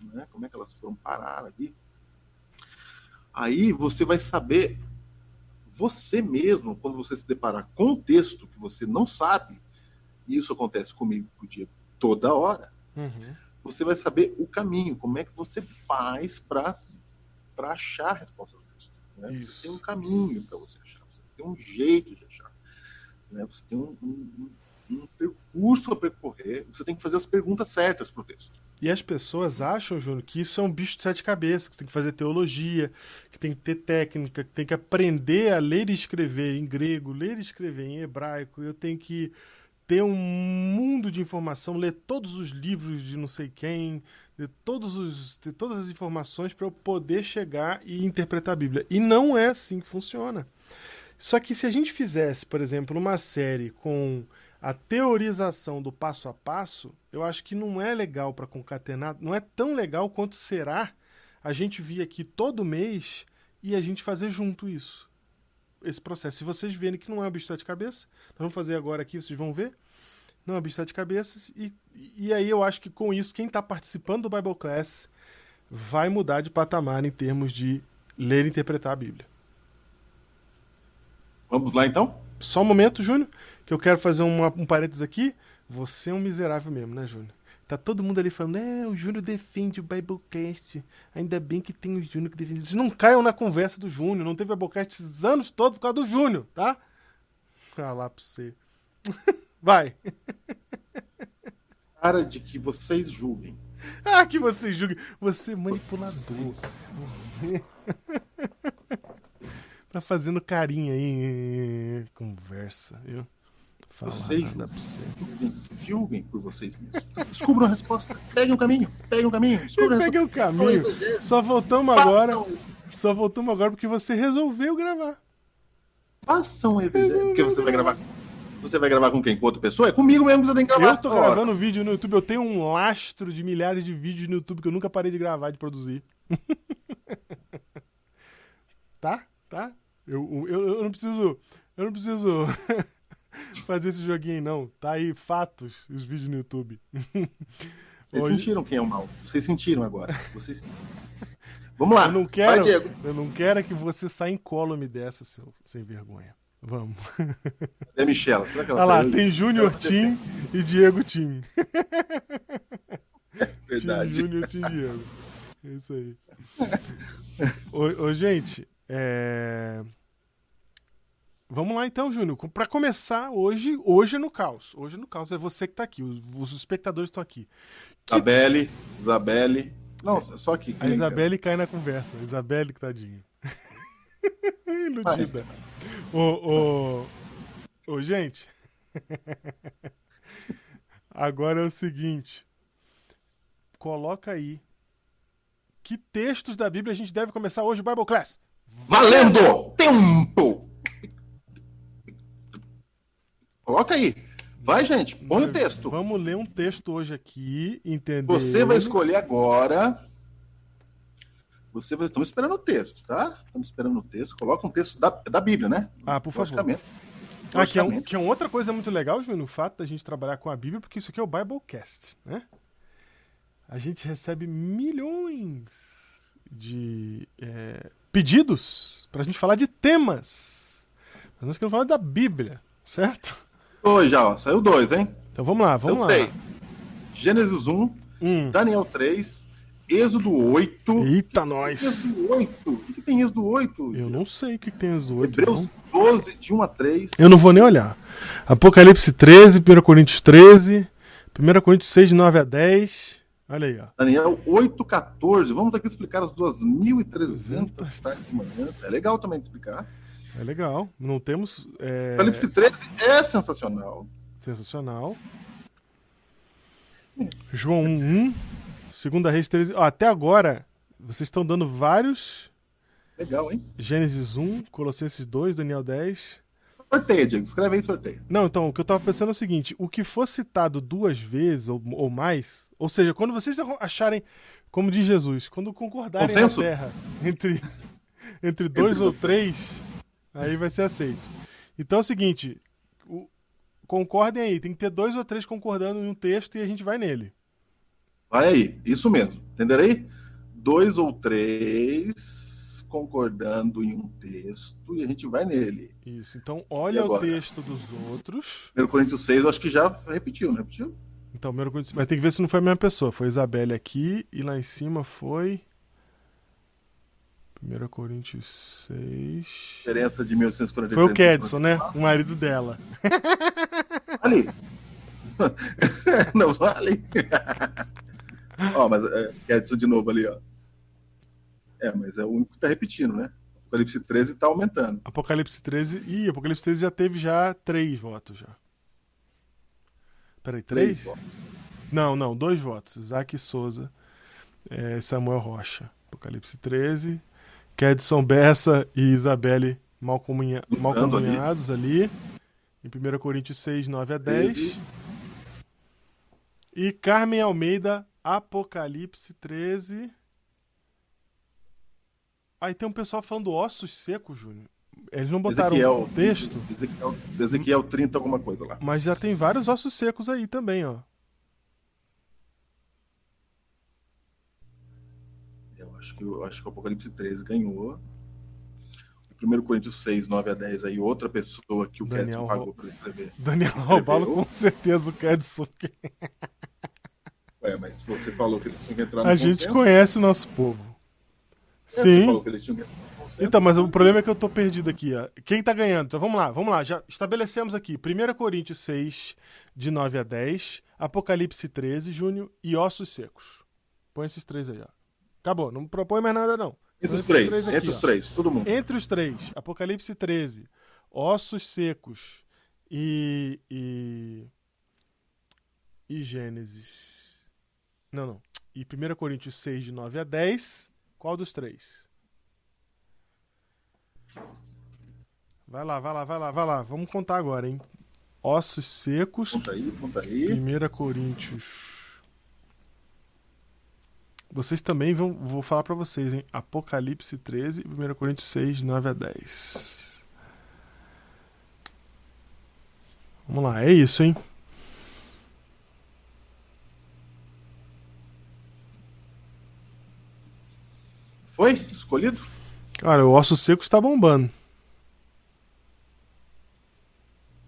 né? como é que elas foram parar ali, aí você vai saber você mesmo, quando você se deparar com um texto que você não sabe, e isso acontece comigo com o Diego toda hora, uhum. você vai saber o caminho, como é que você faz para achar a resposta do texto. Né? Você tem um caminho para você achar, você tem um jeito de achar. Né? Você tem um, um, um percurso a percorrer, você tem que fazer as perguntas certas para o texto. E as pessoas acham, Júnior, que isso é um bicho de sete cabeças, que você tem que fazer teologia, que tem que ter técnica, que tem que aprender a ler e escrever em grego, ler e escrever em hebraico. Eu tenho que ter um mundo de informação, ler todos os livros de não sei quem, ter, todos os, ter todas as informações para eu poder chegar e interpretar a Bíblia. E não é assim que funciona. Só que se a gente fizesse, por exemplo, uma série com a teorização do passo a passo, eu acho que não é legal para concatenar, não é tão legal quanto será a gente vir aqui todo mês e a gente fazer junto isso. Esse processo. Se vocês verem que não é um bicho de cabeça, nós vamos fazer agora aqui, vocês vão ver. Não é um bicho de cabeças. E, e aí eu acho que com isso, quem está participando do Bible Class vai mudar de patamar em termos de ler e interpretar a Bíblia. Vamos lá então? Só um momento, Júnior que eu quero fazer uma, um parênteses aqui. Você é um miserável mesmo, né, Júnior? Tá todo mundo ali falando, é, o Júnior defende o Biblecast. Ainda bem que tem o Júnior que defende. Vocês não caiam na conversa do Júnior. Não teve Biblecast esses anos todos por causa do Júnior, tá? Ah, lá pra você. <laughs> Vai. Cara de que vocês julguem. <laughs> Ah, que vocês julguem. Você é manipulador. Você. <laughs> tá fazendo carinha aí. Conversa, viu? Falar vocês julguem, julguem por vocês mesmos. Descubram a resposta. Peguem o caminho. Peguem o caminho. Peguem o caminho. Só voltamos agora. Só voltamos agora porque você resolveu gravar. Façam um exegese. Porque você vai gravar. Você vai gravar com quem? Com outra pessoa? É comigo mesmo que você tem que gravar. Eu tô gravando vídeo no YouTube. Eu tenho um lastro de milhares de vídeos no YouTube que eu nunca parei de gravar, de produzir. <laughs> tá? Tá? Eu, eu, eu não preciso. Eu não preciso. <laughs> <laughs> fazer esse joguinho, não. Tá aí, fatos, os vídeos no YouTube. <laughs> Vocês Hoje... sentiram quem é o mal. Vocês sentiram agora. Vocês... Vamos lá. Eu não quero, Vai, eu não quero que você saia incólume dessa, seu, sem vergonha. Vamos. <laughs> É Michela. Será que ela Olha lá, tem Júnior Tim e Diego Tim. É verdade. Tim Júnior Tim Diego. É isso aí. ô, ô, gente, é... Vamos lá então, Júnior. Para começar, hoje, hoje é no caos. Hoje é no caos. É você que está aqui. Os, os, espectadores estão aqui. Que... Isabelle, Isabelle. Não, é. só que. A Isabelle cai na conversa. Isabelle, que tadinho. <laughs> Iludida. Ô, ô, ô, gente. <laughs> Agora é o seguinte. Coloca aí. Que textos da Bíblia a gente deve começar hoje Bible Class? Valendo! Tempo! Coloca aí. Vai, gente, põe o texto. Vamos ler um texto hoje aqui, entendeu? Você vai escolher agora. Você vai... Estamos esperando o texto, tá? Estamos esperando o texto. Coloca um texto da, da Bíblia, né? Ah, por favor. Ah, que é, um, que é outra coisa muito legal, Júnior, o fato da gente trabalhar com a Bíblia, porque isso aqui é o Biblecast, né? A gente recebe milhões de é, pedidos para a gente falar de temas. Mas nós queremos falar da Bíblia, certo? Dois já, ó. Saiu dois, hein? Então vamos lá, vamos Saiu lá. Três. Gênesis 1, hum. Daniel 3, Êxodo 8. Eita, nós! Êxodo 8. O que tem Êxodo 8? Eu não sei o que tem Êxodo 8. Hebreus não. 12, de 1 a 3. Eu não vou nem olhar. Apocalipse 13, 1 Coríntios 13, 1 Coríntios 6, de 9 a 10. Olha aí, ó. Daniel 8, 14. Vamos aqui explicar as 2.300 tardes de manhã. É legal também de explicar. É legal. Não temos. É... Apocalipse 13 é sensacional. Sensacional. João 1, Segunda Reis 13. Ó, até agora, vocês estão dando vários. Legal, hein? Gênesis 1, Colossenses 2, Daniel 10. Sorteia, Diego. Escreve aí sorteio. Não, então, o que eu tava pensando é o seguinte: o que for citado duas vezes ou, ou mais, Ou seja, quando vocês acharem, como diz Jesus, quando concordarem Consenso? na terra entre, <laughs> entre dois Entre ou vocês. três, aí vai ser aceito. Então é o seguinte, o- concordem aí, tem que ter dois ou três concordando em um texto e a gente vai nele. Vai aí, isso mesmo. Entenderei? Dois ou três concordando em um texto e a gente vai nele. Isso. Então olha o texto dos outros. 1 Coríntios 6, eu acho que já repetiu, não repetiu? Então, primeiro Coríntios- mas tem que ver se não foi a mesma pessoa. Foi Isabelle aqui e lá em cima foi 1 Coríntios 6. Diferença de 1843. Foi o Kedson, né? O marido dela. <laughs> Ali. <laughs> Não vale. <laughs> ó, mas é, Kedson de novo ali, ó. É, mas é o único que tá repetindo, né? Apocalipse 13 tá aumentando. Apocalipse 13. Ih, Apocalipse 13 já teve já três votos já. Peraí, três? votos. Não, não, dois votos. Isaac Souza, é, Samuel Rocha. Apocalipse 13. Kedson Bessa e Isabelle mal, comunha, mal Lutando ali. comunhados ali. Em 1 Coríntios 6, 9 a 10. 13. E Carmen Almeida, Apocalipse 13. Aí tem um pessoal falando ossos secos, Júnior. Eles não botaram Ezequiel, o texto, Ezequiel, Ezequiel 30, alguma coisa lá. mas já tem vários ossos secos aí também, ó. Eu acho que, acho que o Apocalipse 13 ganhou. O 1 Coríntios 6, 9 a 10, aí outra pessoa que o Daniel Kedson pagou para escrever. Daniel. Robalo com certeza o Kedson. Ué, mas você falou que eles tinham que entrar no A gente consenso. conhece o nosso povo. É, Você Sim. falou que eles tinham que entrar no consenso. Então, mas o problema é que eu tô perdido aqui. Ó. Quem tá ganhando? Então vamos lá, vamos lá. Já estabelecemos aqui. 1 Coríntios 6, de 9 a 10. Apocalipse 13, Júnior e Ossos Secos. Põe esses três aí, ó. Acabou, não propõe mais nada, não. Entre os esses três, aqui, entre os três, todo mundo. Entre os três, Apocalipse 13, Ossos Secos e. e. e Gênesis. Não, não. E 1 Coríntios 6, de 9 a 10. Qual dos três? Vai lá, vai lá, vai lá, vai lá. Vamos contar agora, hein? Ossos Secos, Conta aí, conta aí. 1 Coríntios. Vocês também vão. Vou falar pra vocês, hein? Apocalipse 13 e 1 Coríntios 6, 9 a 10. Vamos lá, é isso, hein? Foi escolhido? Cara, o Osso Seco está bombando.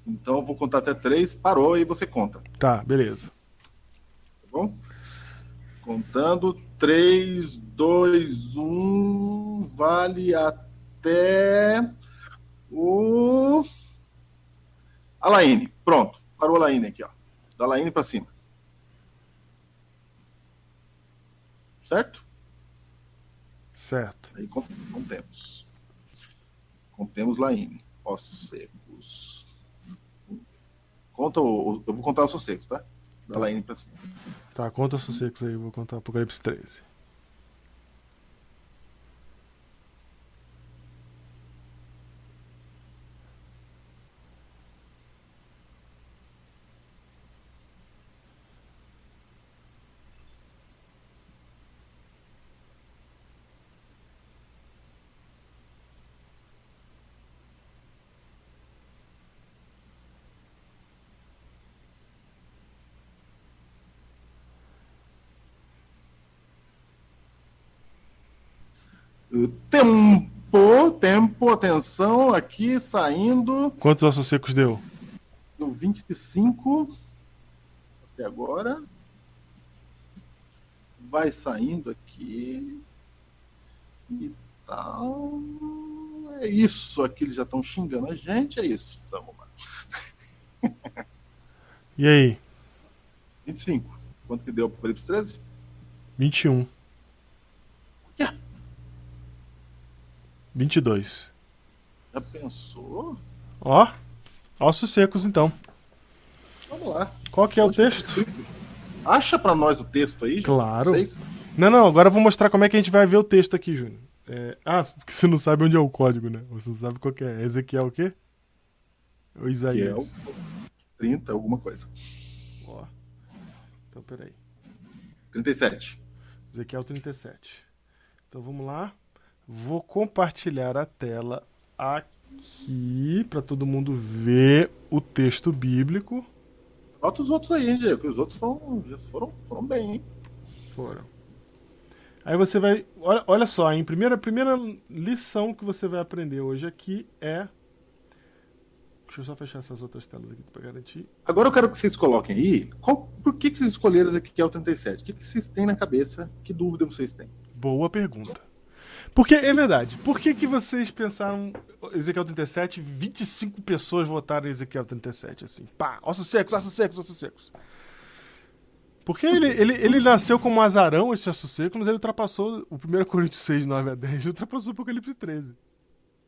Então eu vou contar até três, parou e você conta, tá Tá, beleza. bom? Contando, três, dois, um, vale até o Alaine. Pronto, parou a Alaine aqui, ó. Da Alaine pra cima. Certo? Certo. Aí con- contemos. Contemos Laine. Ossos secos. Conta o, Eu vou contar os ossos secos, tá? Da Laine pra cima. Tá, conta os secos aí, vou contar Apocalipse 13. Tempo, tempo, atenção, aqui saindo Quantos ossos secos deu? do 25 até agora. Vai saindo aqui e tal. É isso, aqui eles já estão xingando a gente, é isso. Então, vamos lá. E aí? 25. Quanto que deu pro Apocalipse 13? 21. 22. Já pensou? Ó, ossos secos então. Vamos lá. Qual que é o Onde tá texto? Acha pra nós o texto aí, gente. Claro. Não, não, agora eu vou mostrar como é que a gente vai ver o texto aqui, Júnior. É, Ah, <laughs> porque você não sabe onde é o código, né? Você não sabe qual que é. Ezequiel o quê? Ou é Isaías? o 30, alguma coisa. Ó. Então, peraí. 37. Ezequiel 37. Então vamos lá. Vou compartilhar a tela aqui para todo mundo ver o texto bíblico. Bota os outros aí, hein, Diego? Os outros foram, foram, foram bem, hein? Foram. Aí você vai. Olha, olha só, hein? Primeira, primeira lição que você vai aprender hoje aqui é. Deixa eu só fechar essas outras telas aqui para garantir. Agora eu quero que vocês coloquem aí. Qual, por que, que vocês escolheram Ezequiel 37? O que, que vocês têm na cabeça? Que dúvida vocês têm? Boa pergunta. Porque, é verdade, por que, que vocês pensaram Ezequiel 37, 25 pessoas votaram em Ezequiel 37, assim, pá, ossos secos, ossos secos, ossos secos. Porque ele, ele, ele nasceu como azarão, esse osso seco, mas ele ultrapassou o 1 Coríntios 6, 9 a 10 e ultrapassou o Apocalipse 13.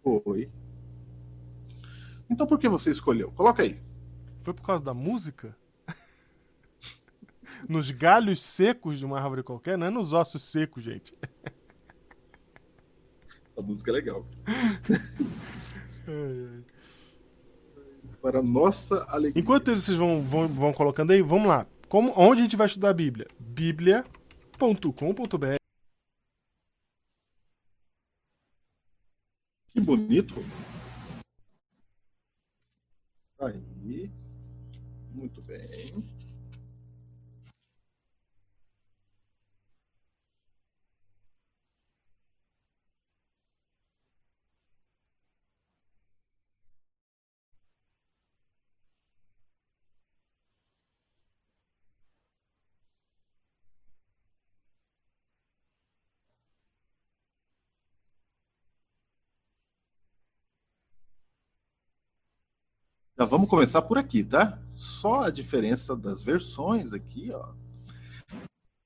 Foi. Então por que você escolheu? Coloca aí. Foi por causa da música? <laughs> nos galhos secos de uma árvore qualquer? Não é nos ossos secos, gente. <laughs> A música é legal. <laughs> Para nossa alegria. Enquanto vocês vão, vão, vão colocando aí, vamos lá. Como, onde a gente vai estudar a Bíblia? bíblia.com.br Que bonito. Aí. Muito bem. Já vamos começar por aqui, tá? Só a diferença das versões aqui, ó.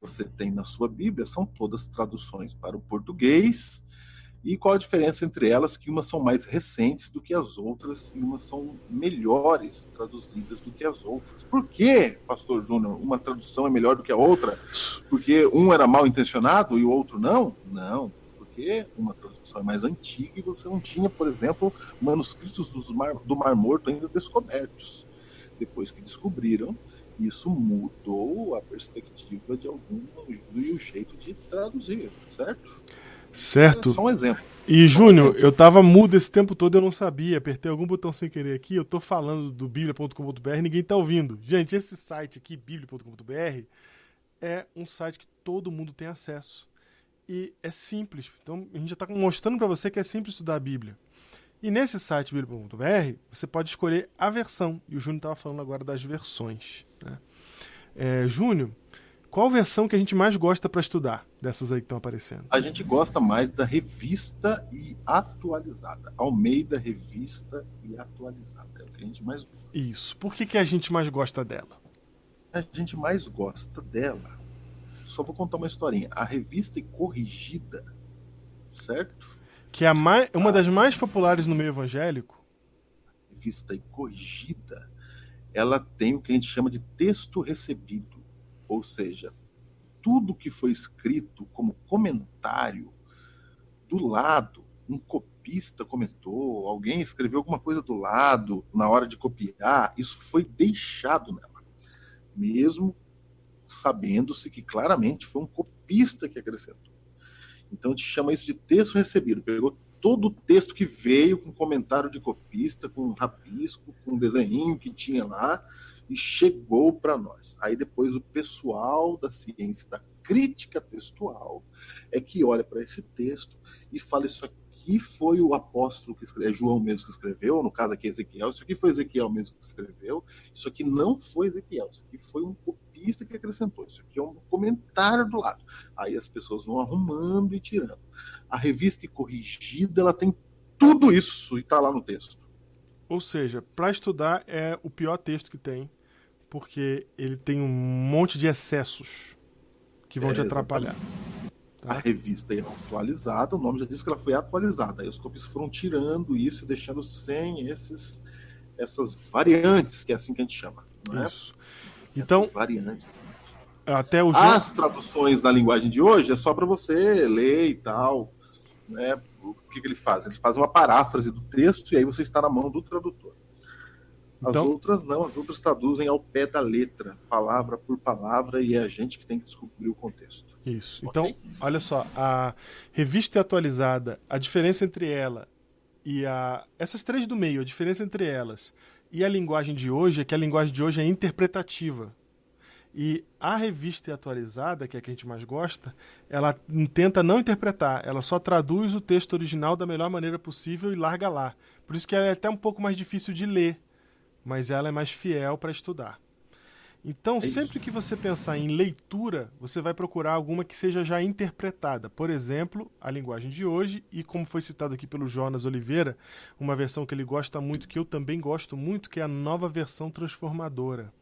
Você tem na sua Bíblia, são todas traduções para o português. E qual a diferença entre elas? Que umas são mais recentes do que as outras e umas são melhores traduzidas do que as outras. Por que, Pastor Júnior, uma tradução é melhor do que a outra? Porque um era mal intencionado e o outro não? Não porque uma tradução é mais antiga e você não tinha, por exemplo, manuscritos mar, do Mar Morto ainda descobertos. Depois que descobriram, isso mudou a perspectiva de algum e o jeito de traduzir, certo? Certo. É só um exemplo. E, Júnior, eu tava mudo esse tempo todo, eu não sabia. Apertei algum botão sem querer aqui. Eu tô falando do bíblia.com.br, ninguém tá ouvindo. Gente, esse site aqui, bíblia.com.br, é um site que todo mundo tem acesso e é simples. Então a gente já está mostrando para você que é simples estudar a Bíblia. E nesse site bíblia.br você pode escolher a versão. E o Júnior estava falando agora das versões. Né? É, Júnior, qual versão que a gente mais gosta para estudar dessas aí que estão aparecendo? A gente gosta mais da revista e atualizada. Almeida Revista e Atualizada. É o que a gente mais gosta. Isso. Por que, que a gente mais gosta dela? A gente mais gosta dela só vou contar uma historinha. A revista Corrigida, certo? Que é mais, uma das mais populares no meio evangélico. Revista Corrigida, ela tem o que a gente chama de texto recebido, ou seja, tudo que foi escrito como comentário do lado, um copista comentou, alguém escreveu alguma coisa do lado na hora de copiar, isso foi deixado nela. Mesmo sabendo-se que claramente foi um copista que acrescentou. Então a gente chama isso de texto recebido. Pegou todo o texto que veio com comentário de copista, com rabisco, com desenho que tinha lá e chegou para nós. Aí depois o pessoal da ciência da crítica textual é que olha para esse texto e fala isso aqui foi o apóstolo que escreveu, é João mesmo que escreveu, no caso aqui é Ezequiel, isso aqui foi Ezequiel mesmo que escreveu, isso aqui não foi Ezequiel, isso aqui foi um copista que acrescentou. Isso aqui é um comentário do lado. Aí as pessoas vão arrumando e tirando. A revista corrigida, ela tem tudo isso e está lá no texto. Ou seja, para estudar é o pior texto que tem, porque ele tem um monte de excessos que vão é, te atrapalhar. Tá? A revista é atualizada, o nome já diz que ela foi atualizada. Aí os copistas foram tirando isso e deixando sem esses, essas variantes, que é assim que a gente chama. Não é? Isso. Então, variantes. Até o As traduções na linguagem de hoje é só para você ler e tal. Né? O que, que ele faz? Ele faz uma paráfrase do texto e aí você está na mão do tradutor. As Então- outras não, as outras traduzem ao pé da letra, palavra por palavra, e é a gente que tem que descobrir o contexto. Isso. Ok. Então, olha só, a revista atualizada, a diferença entre ela e a. Essas três do meio, a diferença entre elas e a linguagem de hoje é que a linguagem de hoje é interpretativa. E a revista atualizada, que é a que a gente mais gosta, ela tenta não interpretar, ela só traduz o texto original da melhor maneira possível e larga lá. Por isso que ela é até um pouco mais difícil de ler, mas ela é mais fiel para estudar. Então, É sempre que você pensar em leitura, você vai procurar alguma que seja já interpretada. Por exemplo, a linguagem de hoje, e como foi citado aqui pelo Jonas Oliveira, uma versão que ele gosta muito, que eu também gosto muito, que é a nova versão transformadora,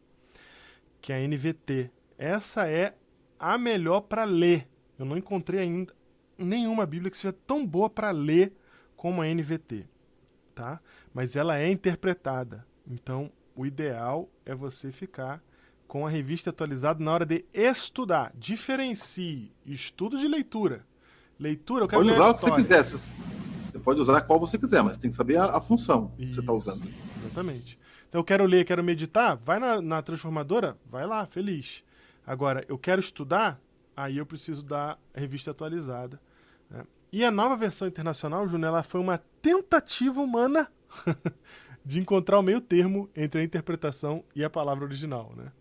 que é a NVT. Essa é a melhor para ler. Eu não encontrei ainda nenhuma Bíblia que seja tão boa para ler como a NVT, tá? Mas ela é interpretada. Então, o ideal é você ficar com a revista atualizada na hora de estudar. Diferencie estudo de leitura. Leitura, eu quero Pode usar a o que você quiser. Você pode usar qual você quiser, mas tem que saber a, a função que você está Isso. usando. Exatamente. Então eu quero ler, quero meditar, vai na, na transformadora, vai lá, feliz. Agora, eu quero estudar, aí eu preciso da revista atualizada. né? E a nova versão internacional, Júnior, ela foi uma tentativa humana <laughs> de encontrar o meio termo entre a interpretação e a palavra original, né?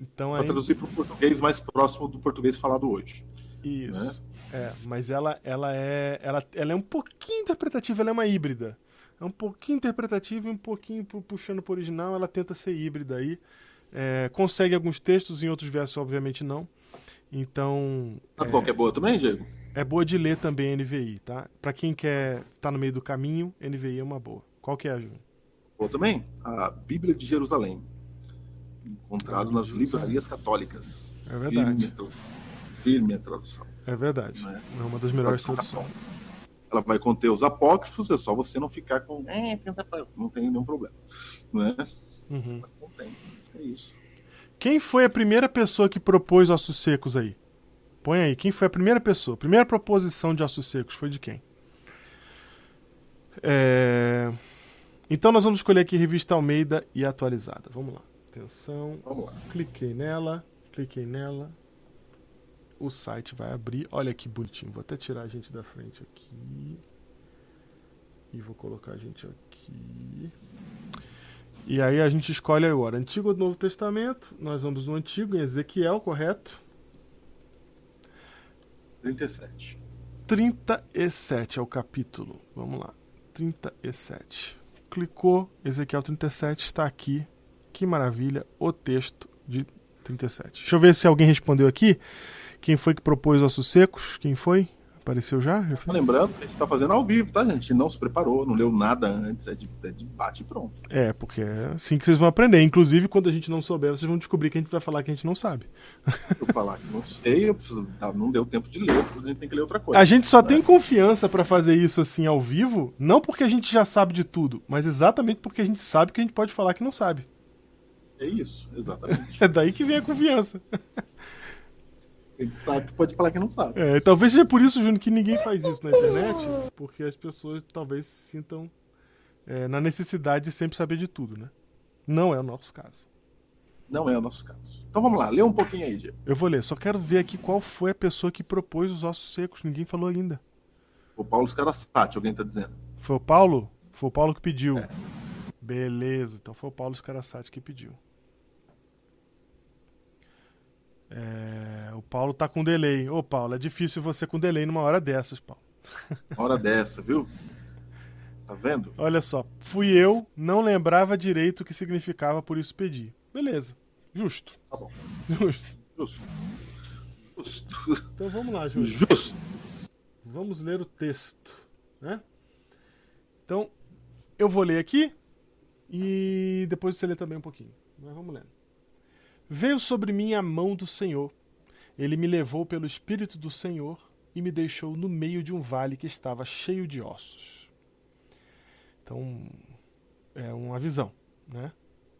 Então Para aí, traduzir para o português mais próximo do português falado hoje. isso. É, mas ela, ela é, ela, ela é um pouquinho interpretativa, ela é uma híbrida. É um pouquinho interpretativa e um pouquinho pu- puxando para o original, ela tenta ser híbrida aí. É, consegue alguns textos, em outros versos, obviamente, não. Então, Sabe qual que é boa também, Diego? é boa de ler também a NVI, tá? Para quem quer estar no meio do caminho, NVI é uma boa. Qual que é, Júnior? Boa também? A Bíblia de Jerusalém. Encontrado nas livrarias católicas. É verdade. Firme, a tra- firme a tradução. É verdade. Né? É uma das melhores traduções. Ela vai conter os apócrifos, é só você não ficar com. É, tem os apócrifos", não tem nenhum problema. Né? Uhum. Não tem. É isso. Quem foi a primeira pessoa que propôs ossos secos aí? Põe aí, quem foi a primeira pessoa? Primeira proposição de ossos secos foi de quem? É, Então nós vamos escolher aqui revista Almeida e atualizada. Vamos lá. Atenção. Vamos lá. Cliquei nela, cliquei nela. O site vai abrir. Olha que bonitinho. Vou até tirar a gente da frente aqui. E vou colocar a gente aqui. E aí a gente escolhe agora Antigo ou Novo Testamento. Nós vamos no Antigo, em Ezequiel, correto? 37. 37 é o capítulo. Vamos lá. 37. Clicou, Ezequiel 37 está aqui. Que maravilha, o texto de 37. Deixa eu ver se alguém respondeu aqui. Quem foi que propôs ossos secos? Quem foi? Apareceu já? Já Só Lembrando que a gente está fazendo ao vivo, tá, gente? A gente não se preparou, não leu nada antes, é de, é de bate e pronto. É, porque é assim que vocês vão aprender. Inclusive, quando a gente não souber, vocês vão descobrir que a gente vai falar que a gente não sabe. Eu falar que não sei, eu preciso, ah, não deu tempo de ler, a gente tem que ler outra coisa. A gente só né? tem confiança pra fazer isso assim ao vivo, não porque a gente já sabe de tudo, mas exatamente porque a gente sabe que a gente pode falar que não sabe. É isso, exatamente. <laughs> É daí que vem a confiança. <laughs> Gente sabe que pode falar que não sabe. É, talvez seja por isso, Júnior, que ninguém faz isso na internet, porque as pessoas talvez se sintam é, na necessidade de sempre saber de tudo, né? Não é o nosso caso. Não é o nosso caso. Então vamos lá, lê um pouquinho aí, Diego. Eu vou ler, só quero ver aqui qual foi a pessoa que propôs os ossos secos. Ninguém falou ainda. O Paulo Scarasati, alguém tá dizendo. Foi o Paulo? Foi o Paulo que pediu. Beleza, então foi o Paulo Scarasati que pediu. É, o Paulo tá com delay. Ô, Paulo, é difícil você com delay numa hora dessas, Paulo. Uma hora dessa, viu? Tá vendo? Olha só, fui eu, não lembrava direito o que significava, por isso pedi. Beleza, justo. Tá bom. Justo. Justo. Justo. Então vamos lá, Júlio. Justo. Vamos ler o texto, né? Então, eu vou ler aqui e depois você lê também um pouquinho. Mas vamos lendo. Veio sobre mim a mão do Senhor. Ele me levou pelo Espírito do Senhor e me deixou no meio de um vale que estava cheio de ossos. Então, é uma visão, né?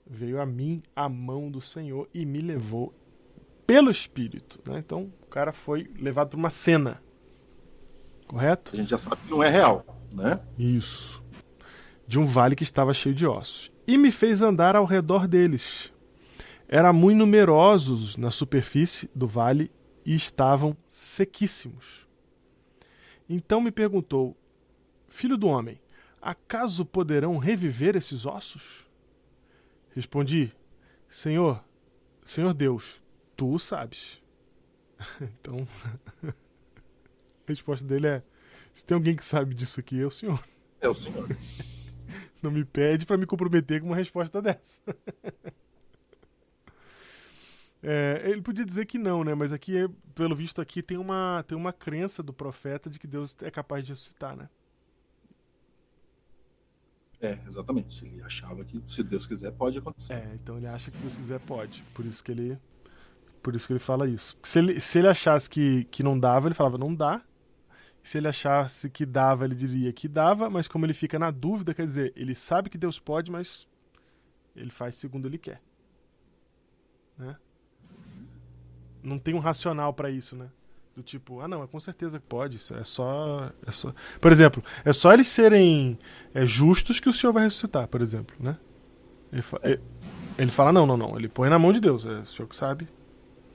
Veio a mim a mão do Senhor e me levou pelo Espírito, né? Então, o cara foi levado para uma cena. Correto? A gente já sabe que não é real, né? Isso. De um vale que estava cheio de ossos. e me fez andar ao redor deles. Eram muito numerosos na superfície do vale e estavam sequíssimos. Então me perguntou: Filho do homem, acaso poderão reviver esses ossos? Respondi: Senhor, Senhor Deus, tu o sabes. <laughs> então, <laughs> a resposta dele é: se tem alguém que sabe disso aqui, é o senhor. É o senhor. Não me pede para me comprometer com uma resposta dessa. <laughs> É, ele podia dizer que não, né? Mas aqui, pelo visto aqui, tem uma, tem uma crença do profeta de que Deus é capaz de ressuscitar, né? É, exatamente. Ele achava que se Deus quiser pode acontecer. É, então ele acha que se Deus quiser pode. Por isso que ele, por isso que ele fala isso. Se ele, se ele achasse que, que não dava, ele falava não dá. Se ele achasse que dava, ele diria que dava, mas como ele fica na dúvida, quer dizer, ele sabe que Deus pode, mas ele faz segundo ele quer. Né? não tem um racional para isso, né? Do tipo, ah não, é com certeza que pode, é só, é só. Por exemplo, é só eles serem é, justos que o Senhor vai ressuscitar, por exemplo, né? Ele, fa ele fala, não, não, não, ele põe na mão de Deus, é o Senhor que sabe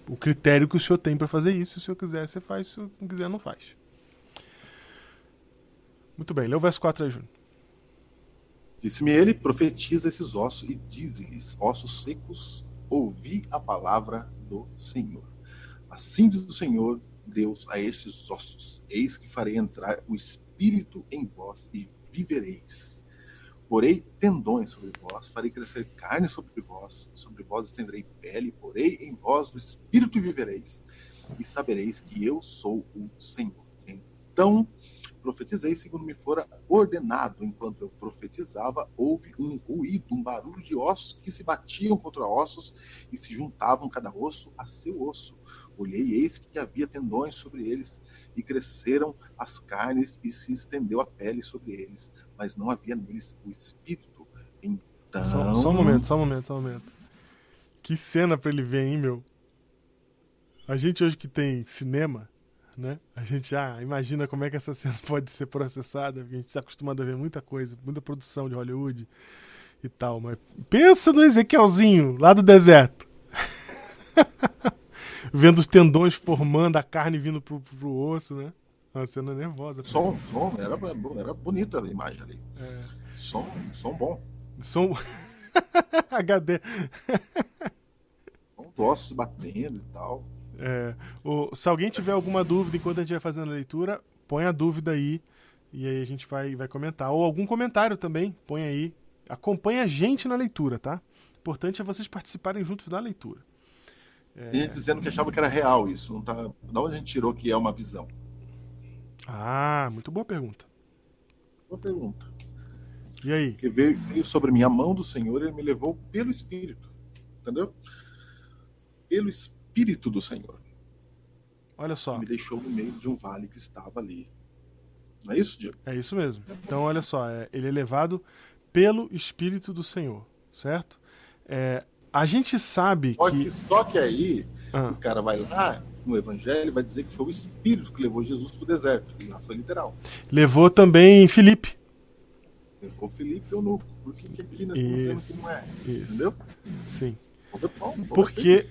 o critério que o Senhor tem para fazer isso, se o Senhor quiser, você faz, se o Senhor não quiser, não faz. Muito bem, lê o verso 4 aí, Júnior. Disse-me ele, profetiza esses ossos e dize-lhes, ossos secos, ouvi a palavra do Senhor. Assim diz o Senhor Deus a estes ossos: Eis que farei entrar o espírito em vós e vivereis. Porei tendões sobre vós, farei crescer carne sobre vós, sobre vós estenderei pele, porei em vós o espírito e vivereis. E sabereis que eu sou o Senhor. Então profetizei segundo me fora ordenado. Enquanto eu profetizava, houve um ruído, um barulho de ossos que se batiam contra ossos e se juntavam cada osso a seu osso. Olhei, e eis que havia tendões sobre eles, e cresceram as carnes, e se estendeu a pele sobre eles, mas não havia neles o espírito. Então. Só, só um momento, só um momento, só um momento. Que cena pra ele ver, hein, meu? A gente hoje que tem cinema, né? A gente já imagina como é que essa <laughs> cena pode ser processada, porque a gente está acostumado a ver muita coisa, muita produção de Hollywood e tal, mas pensa no Ezequielzinho lá do deserto. <laughs> vendo os tendões formando, a carne vindo pro, pro osso, né? Uma cena nervosa. Som, som, era, era bonita a imagem ali. É. Som, som bom. Som. <laughs> HD. Som ossos batendo e tal. É, o, se alguém tiver alguma dúvida enquanto a gente vai fazendo a leitura, põe a dúvida aí e aí a gente vai, vai comentar. Ou algum comentário também, põe aí. Acompanhe a gente na leitura, tá? Importante é vocês participarem juntos da leitura. É... Ele dizendo que achava que era real isso. Não tá... Da onde a gente tirou que é uma visão? Ah, muito boa pergunta. Boa pergunta. E aí? Que veio, veio sobre mim a mão do Senhor e ele me levou pelo Espírito. Entendeu? Pelo Espírito do Senhor. Olha só. Me deixou no meio de um vale que estava ali. Não é isso, Diego? É isso mesmo. Então, olha só. É, ele é levado pelo Espírito do Senhor, certo? É, a gente sabe só que... que. Só que aí ah. o cara vai lá no Evangelho vai dizer que foi o Espírito que levou Jesus para o deserto. E lá foi literal. Levou também Felipe. Levou Felipe e Eunuco. Por que, que aqui nós estamos dizendo que não é? Isso. Entendeu? Sim. Porque.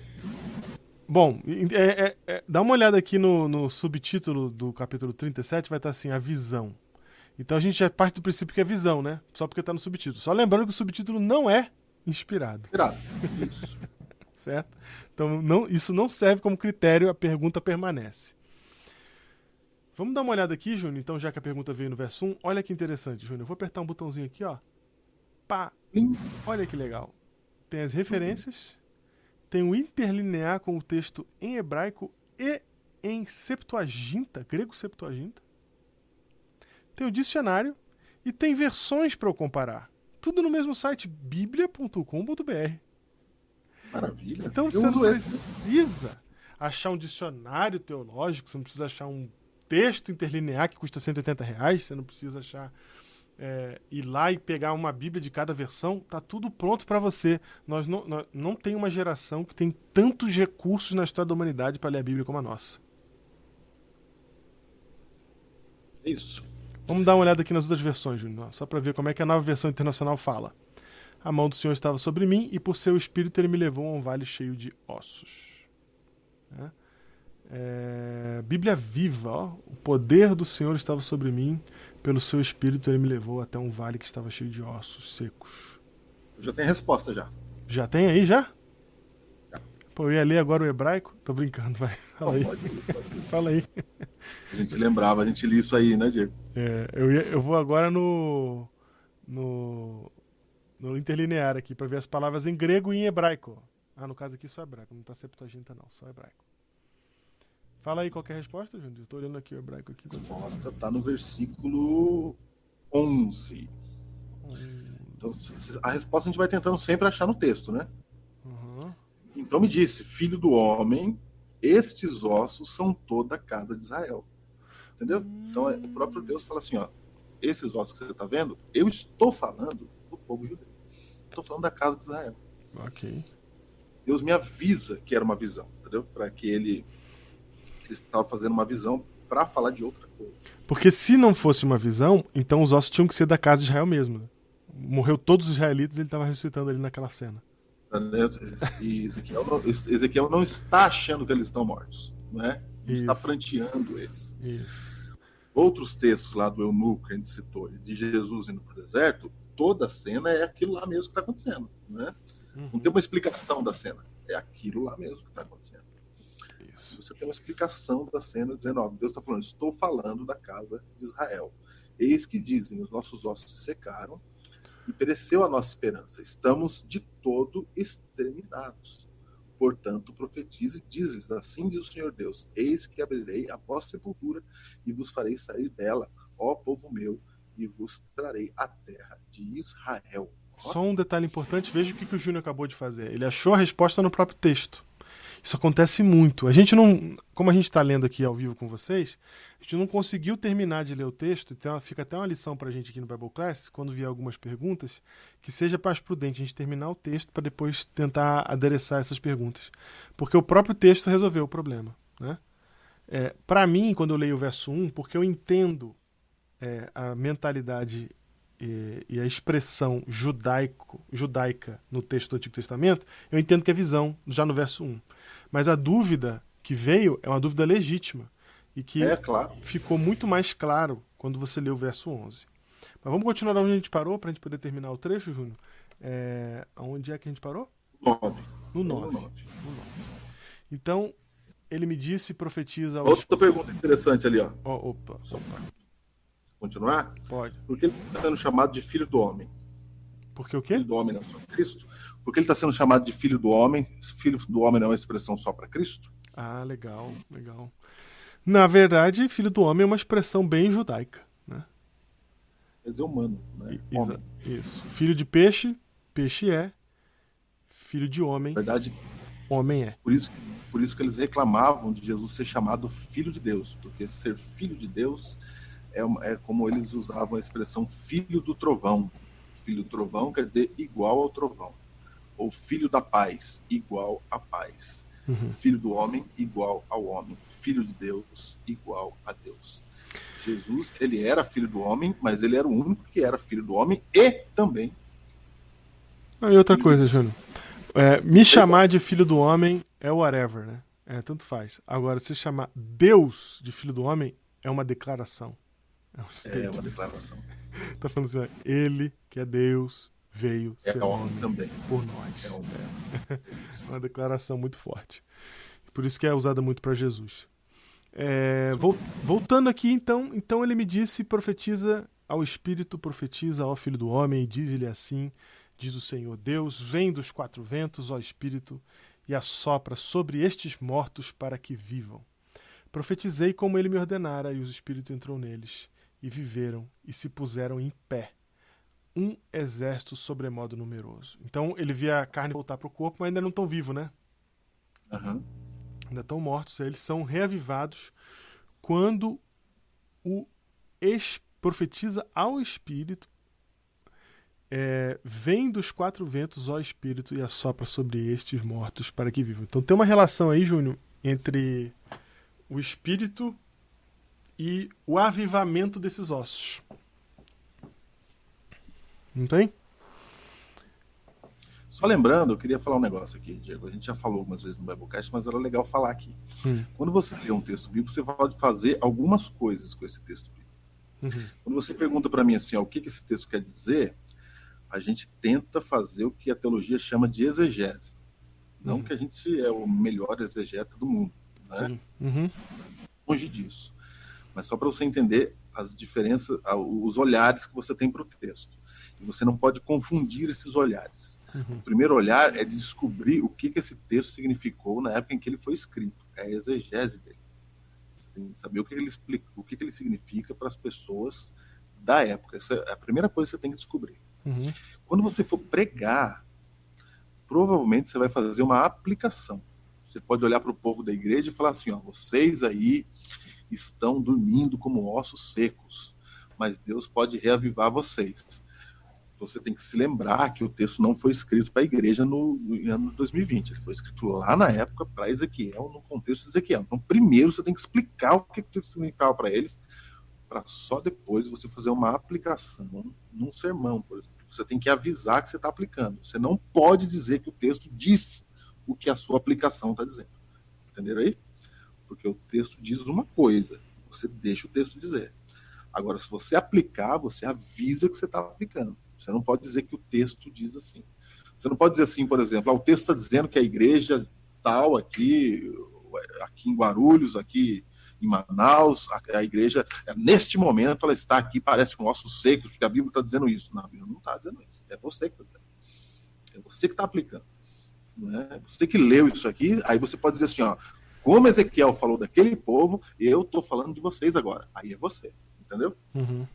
Bom, é, é, é, dá uma olhada aqui no, no, subtítulo do capítulo 37, vai estar assim, a visão. Então a gente já parte do princípio que é visão, né? Só porque está no subtítulo. Só lembrando que o subtítulo não é Inspirado. Inspirado. Isso. <laughs> certo? Então, não, isso não serve como critério, a pergunta permanece. Vamos dar uma olhada aqui, Júnior, então, já que a pergunta veio no verso 1. Olha que interessante, Júnior. Eu vou apertar um botãozinho aqui, ó. Pá. Olha que legal. Tem as referências, tem o interlinear com o texto em hebraico e em Septuaginta, grego Septuaginta. Tem o dicionário e tem versões para eu comparar. Tudo no mesmo site, biblia.com.br. Maravilha. Então Eu você não precisa esse. achar um dicionário teológico, você não precisa achar um texto interlinear que custa 180 reais, você não precisa achar é, ir lá e pegar uma Bíblia de cada versão, tá tudo pronto para você. Nós não, nós não tem uma geração que tem tantos recursos na história da humanidade para ler a Bíblia como a nossa. Isso. Vamos dar uma olhada aqui nas outras versões, Júnior, só para ver como é que a nova versão internacional fala. a mão do Senhor estava sobre mim e por seu espírito ele me levou a um vale cheio de ossos. É. É, Bíblia viva, ó, o poder do Senhor estava sobre mim, pelo seu espírito ele me levou até um vale que estava cheio de ossos secos. Eu já tenho a resposta já. Já tem aí já? Pô, eu ia ler agora o hebraico? Tô brincando, vai. Fala aí. Pode, pode. Fala aí. A gente lembrava, a gente lia isso aí, né, Diego? É, eu, ia, eu vou agora no. no. no interlinear aqui, para ver as palavras em grego e em hebraico. Ah, no caso aqui só hebraico, não tá Septuaginta não, só hebraico. Fala aí qualquer resposta, Júnior. Estou olhando aqui o hebraico aqui. A resposta está no versículo 11. Hum. Então, a resposta a gente vai tentando sempre achar no texto, né? Uhum. Então me disse, filho do homem, estes ossos são toda a casa de Israel. Entendeu? Hum. Então é, o próprio Deus fala assim, ó, esses ossos que você está vendo, eu estou falando do povo judeu. Estou falando da casa de Israel. Ok. Deus me avisa que era uma visão, entendeu? Para que ele, ele estava fazendo uma visão para falar de outra coisa. Porque se não fosse uma visão, então os ossos tinham que ser da casa de Israel mesmo. Né? Morreu todos os israelitas e ele estava ressuscitando ali naquela cena. E Ezequiel não, Ezequiel não está achando que eles estão mortos, não é? Ele está pranteando eles. Isso. Outros textos lá do eunuco que a gente citou, de Jesus indo para o deserto, toda a cena é aquilo lá mesmo que está acontecendo, né? Uhum. Não tem uma explicação da cena, é aquilo lá mesmo que está acontecendo. Você tem uma explicação da cena dizendo, ó, Deus está falando, estou falando da casa de Israel. Eis que dizem, os nossos ossos se secaram e pereceu a nossa esperança. Estamos de todo exterminados. Portanto, profetize e dizes, assim diz o Senhor Deus, eis que abrirei a vossa sepultura e vos farei sair dela, ó povo meu, e vos trarei a terra de Israel. Só um detalhe importante, veja o que, que o Júnior acabou de fazer. Ele achou a resposta no próprio texto. Isso acontece muito. A gente não, como a gente está lendo aqui ao vivo com vocês, a gente não conseguiu terminar de ler o texto, então fica até uma lição para a gente aqui no Bible Class, quando vier algumas perguntas, que seja mais prudente a gente terminar o texto para depois tentar adereçar essas perguntas. Porque o próprio texto resolveu o problema. Né? É, para mim, quando eu leio o verso 1, porque eu entendo é, a mentalidade e, e, a expressão judaico, judaica no texto do Antigo Testamento, eu entendo que é visão, já no verso 1. Mas a dúvida que veio é uma dúvida legítima e que é, claro. ficou muito mais claro quando você lê o verso 11. Mas vamos continuar onde a gente parou para a gente poder terminar o trecho, Júnior? É, onde é que a gente parou? 9. No 9. No 9. Então, ele me disse e profetiza... Aos... Outra pergunta interessante ali, ó. Oh, opa. Só continuar? Pode. Porque ele está sendo chamado de filho do homem. Porque o quê? Filho do homem não é só Cristo. Porque ele está sendo chamado de filho do homem. Filho do homem não é uma expressão só para Cristo. Ah, legal, legal. Na verdade, filho do homem é uma expressão bem judaica, né? Quer dizer humano, né? Homem. Isso. Filho de peixe, peixe é. Filho de homem, Na verdade, homem é. Por isso, por isso que eles reclamavam de Jesus ser chamado filho de Deus, porque ser filho de Deus é, é como eles usavam a expressão filho do trovão. Filho do trovão quer dizer igual ao trovão. Ou filho da paz, igual à paz. Uhum. Filho do homem, igual ao homem. Filho de Deus, igual a Deus. Jesus, ele era filho do homem, mas ele era o único que era filho do homem e também. Ah, e outra coisa, Júnior. É, me chamar de filho do homem é whatever, né? É, tanto faz. Agora, se chamar Deus de filho do homem é uma declaração. É, um é uma declaração. Tá falando assim, ele, que é Deus, veio é ser homem também. por nós. É, homem. é <laughs> uma declaração muito forte. Por isso que é usada muito para Jesus. É, voltando aqui, então, então ele me disse, profetiza ao Espírito, profetiza ao Filho do Homem, e diz-lhe assim, diz o Senhor Deus, vem dos quatro ventos, ó Espírito, e assopra sobre estes mortos para que vivam. Profetizei como ele me ordenara, e o Espírito entrou neles e viveram e se puseram em pé. Um exército sobremodo numeroso. Então ele via a carne voltar para o corpo, mas ainda não estão vivos, né? Uhum. Ainda estão mortos. Eles são reavivados quando o ex profetiza ao Espírito. É, vem dos quatro ventos, ó Espírito, e assopra sobre estes mortos para que vivam. Então tem uma relação aí, Júnior, entre o Espírito e o avivamento desses ossos. Não tem? Só lembrando, eu queria falar um negócio aqui, Diego. A gente já falou algumas vezes no Biblecast, mas era legal falar aqui. Hum. Quando você lê um texto bíblico, você pode fazer algumas coisas com esse texto bíblico. Uhum. Quando você pergunta para mim assim, ó, o que, que esse texto quer dizer, a gente tenta fazer o que a teologia chama de exegese. Não uhum. que a gente é o melhor exegeta do mundo, né? Uhum. Longe disso. Mas só para você entender as diferenças, os olhares que você tem para o texto. E você não pode confundir esses olhares. Uhum. O primeiro olhar é descobrir o que, que esse texto significou na época em que ele foi escrito, é a exegese dele. Você tem que saber o que ele explica, o que, que ele significa para as pessoas da época. Essa é a primeira coisa que você tem que descobrir. Uhum. Quando você for pregar, provavelmente você vai fazer uma aplicação. Você pode olhar para o povo da igreja e falar assim: ó, vocês aí estão dormindo como ossos secos, mas Deus pode reavivar vocês você tem que se lembrar que o texto não foi escrito para a igreja no, no, ano 2020. Ele foi escrito lá na época para Ezequiel, no contexto de Ezequiel. Então, primeiro você tem que explicar o que texto significava para eles, para só depois você fazer uma aplicação num sermão, por exemplo. Você tem que avisar que você está aplicando. Você não pode dizer que o texto diz o que a sua aplicação está dizendo. Entenderam aí? Porque o texto diz uma coisa, você deixa o texto dizer. Agora, se você aplicar, você avisa que você está aplicando. Você não pode dizer que o texto diz assim. Você não pode dizer assim, por exemplo, ah, o texto está dizendo que a igreja tal aqui, aqui em Guarulhos, aqui em Manaus, a, a igreja, neste momento, ela está aqui, parece com ossos secos, porque a Bíblia está dizendo isso. Não, a Bíblia não está dizendo isso. É você que está dizendo. É você que está aplicando. Né? Você que leu isso aqui, aí você pode dizer assim, ó, como Ezequiel falou daquele povo, eu estou falando de vocês agora. Aí é você, entendeu? Uhum.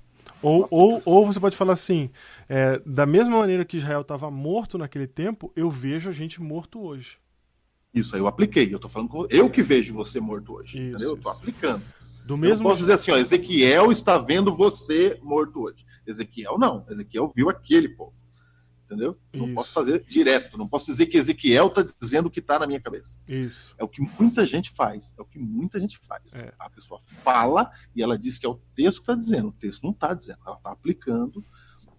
Ou, ou, ou você pode falar assim: é, da mesma maneira que Israel estava morto naquele tempo, eu vejo a gente morto hoje. Isso aí eu apliquei. Eu tô falando com eu que vejo você morto hoje. Isso, entendeu? Eu tô aplicando. Do mesmo eu posso dizer assim, ó, Ezequiel está vendo você morto hoje. Ezequiel não. Ezequiel viu aquele povo entendeu? Não posso fazer direto, não posso dizer que Ezequiel está dizendo o que está na minha cabeça. Isso. É o que muita gente faz, é o que muita gente faz. É. A pessoa fala e ela diz que é o texto que está dizendo, o texto não está dizendo, ela está aplicando,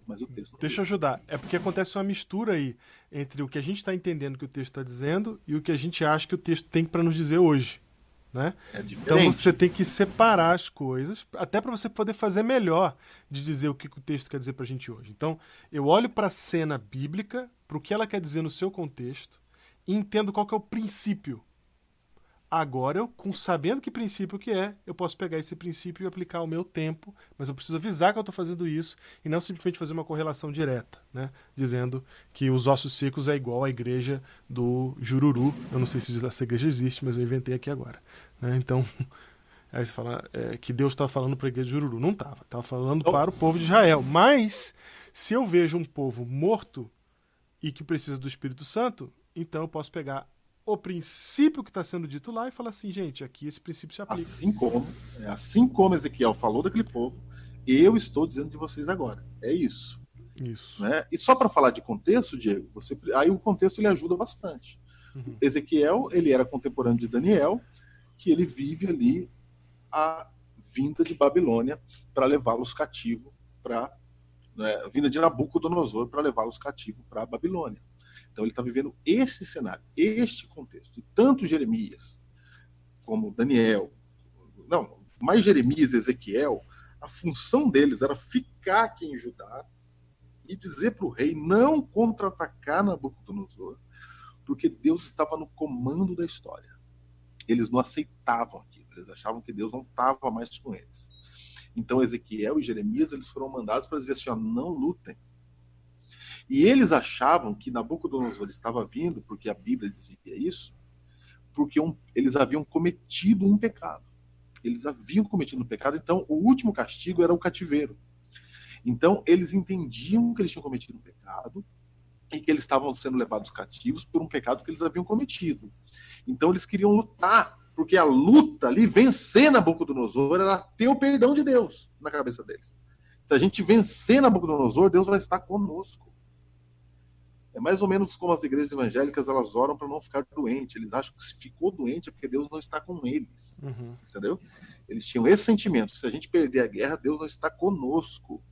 mas o texto não Deixa eu ajudar, é porque acontece uma mistura aí entre o que a gente está entendendo que o texto está dizendo e o que a gente acha que o texto tem para nos dizer hoje. Né? É então você tem que separar as coisas, até para você poder fazer melhor de dizer o que o texto quer dizer para a gente hoje. Então, eu olho para a cena bíblica, para o que ela quer dizer no seu contexto, e entendo qual é o princípio. Agora, eu, com sabendo que princípio que é, eu posso pegar esse princípio e aplicar ao meu tempo, mas eu preciso avisar que eu estou fazendo isso e não simplesmente fazer uma correlação direta, né? dizendo que os ossos secos é igual à igreja do Jururu. Eu não sei se essa igreja existe, mas eu inventei aqui agora. Né? Então, <laughs> aí você fala é, que Deus estava falando para a igreja de Jururu. Não estava. Estava falando oh. para o povo de Israel. Mas, se eu vejo um povo morto e que precisa do Espírito Santo, então eu posso pegar o princípio que está sendo dito lá e falar assim, gente, aqui esse princípio se aplica. Assim como, é, assim como Ezequiel falou daquele povo, eu estou dizendo de vocês agora. É isso. Isso. Né? E só para falar de contexto, Diego, você, aí o contexto ele ajuda bastante. Uhum. Ezequiel, ele era contemporâneo de Daniel, que ele vive ali a vinda de Babilônia para levá-los cativo para né, a vinda de Nabucodonosor para levá-los cativo para a Babilônia. Então ele está vivendo este cenário, este contexto. E tanto Jeremias como Daniel, não, mais Jeremias e Ezequiel, a função deles era ficar aqui em Judá e dizer para o rei não contra-atacar Nabucodonosor, porque Deus estava no comando da história eles não aceitavam aquilo, eles achavam que Deus não estava mais com eles. Então Ezequiel e Jeremias eles foram mandados para dizer assim: ó, não lutem. E eles achavam que Nabucodonosor estava vindo, porque a Bíblia dizia isso, porque um, eles haviam cometido um pecado. Eles haviam cometido um pecado, então o último castigo era o cativeiro. Então eles entendiam que eles tinham cometido um pecado e que eles estavam sendo levados cativos por um pecado que eles haviam cometido. Então eles queriam lutar, porque a luta ali, vencer Nabucodonosor, era ter o perdão de Deus na cabeça deles. Se a gente vencer Nabucodonosor, Deus vai estar conosco. É mais ou menos como as igrejas evangélicas elas oram para não ficar doente. Eles acham que se ficou doente é porque Deus não está com eles. Uhum. Entendeu? Eles tinham esse sentimento. Se a gente perder a guerra, Deus não está conosco.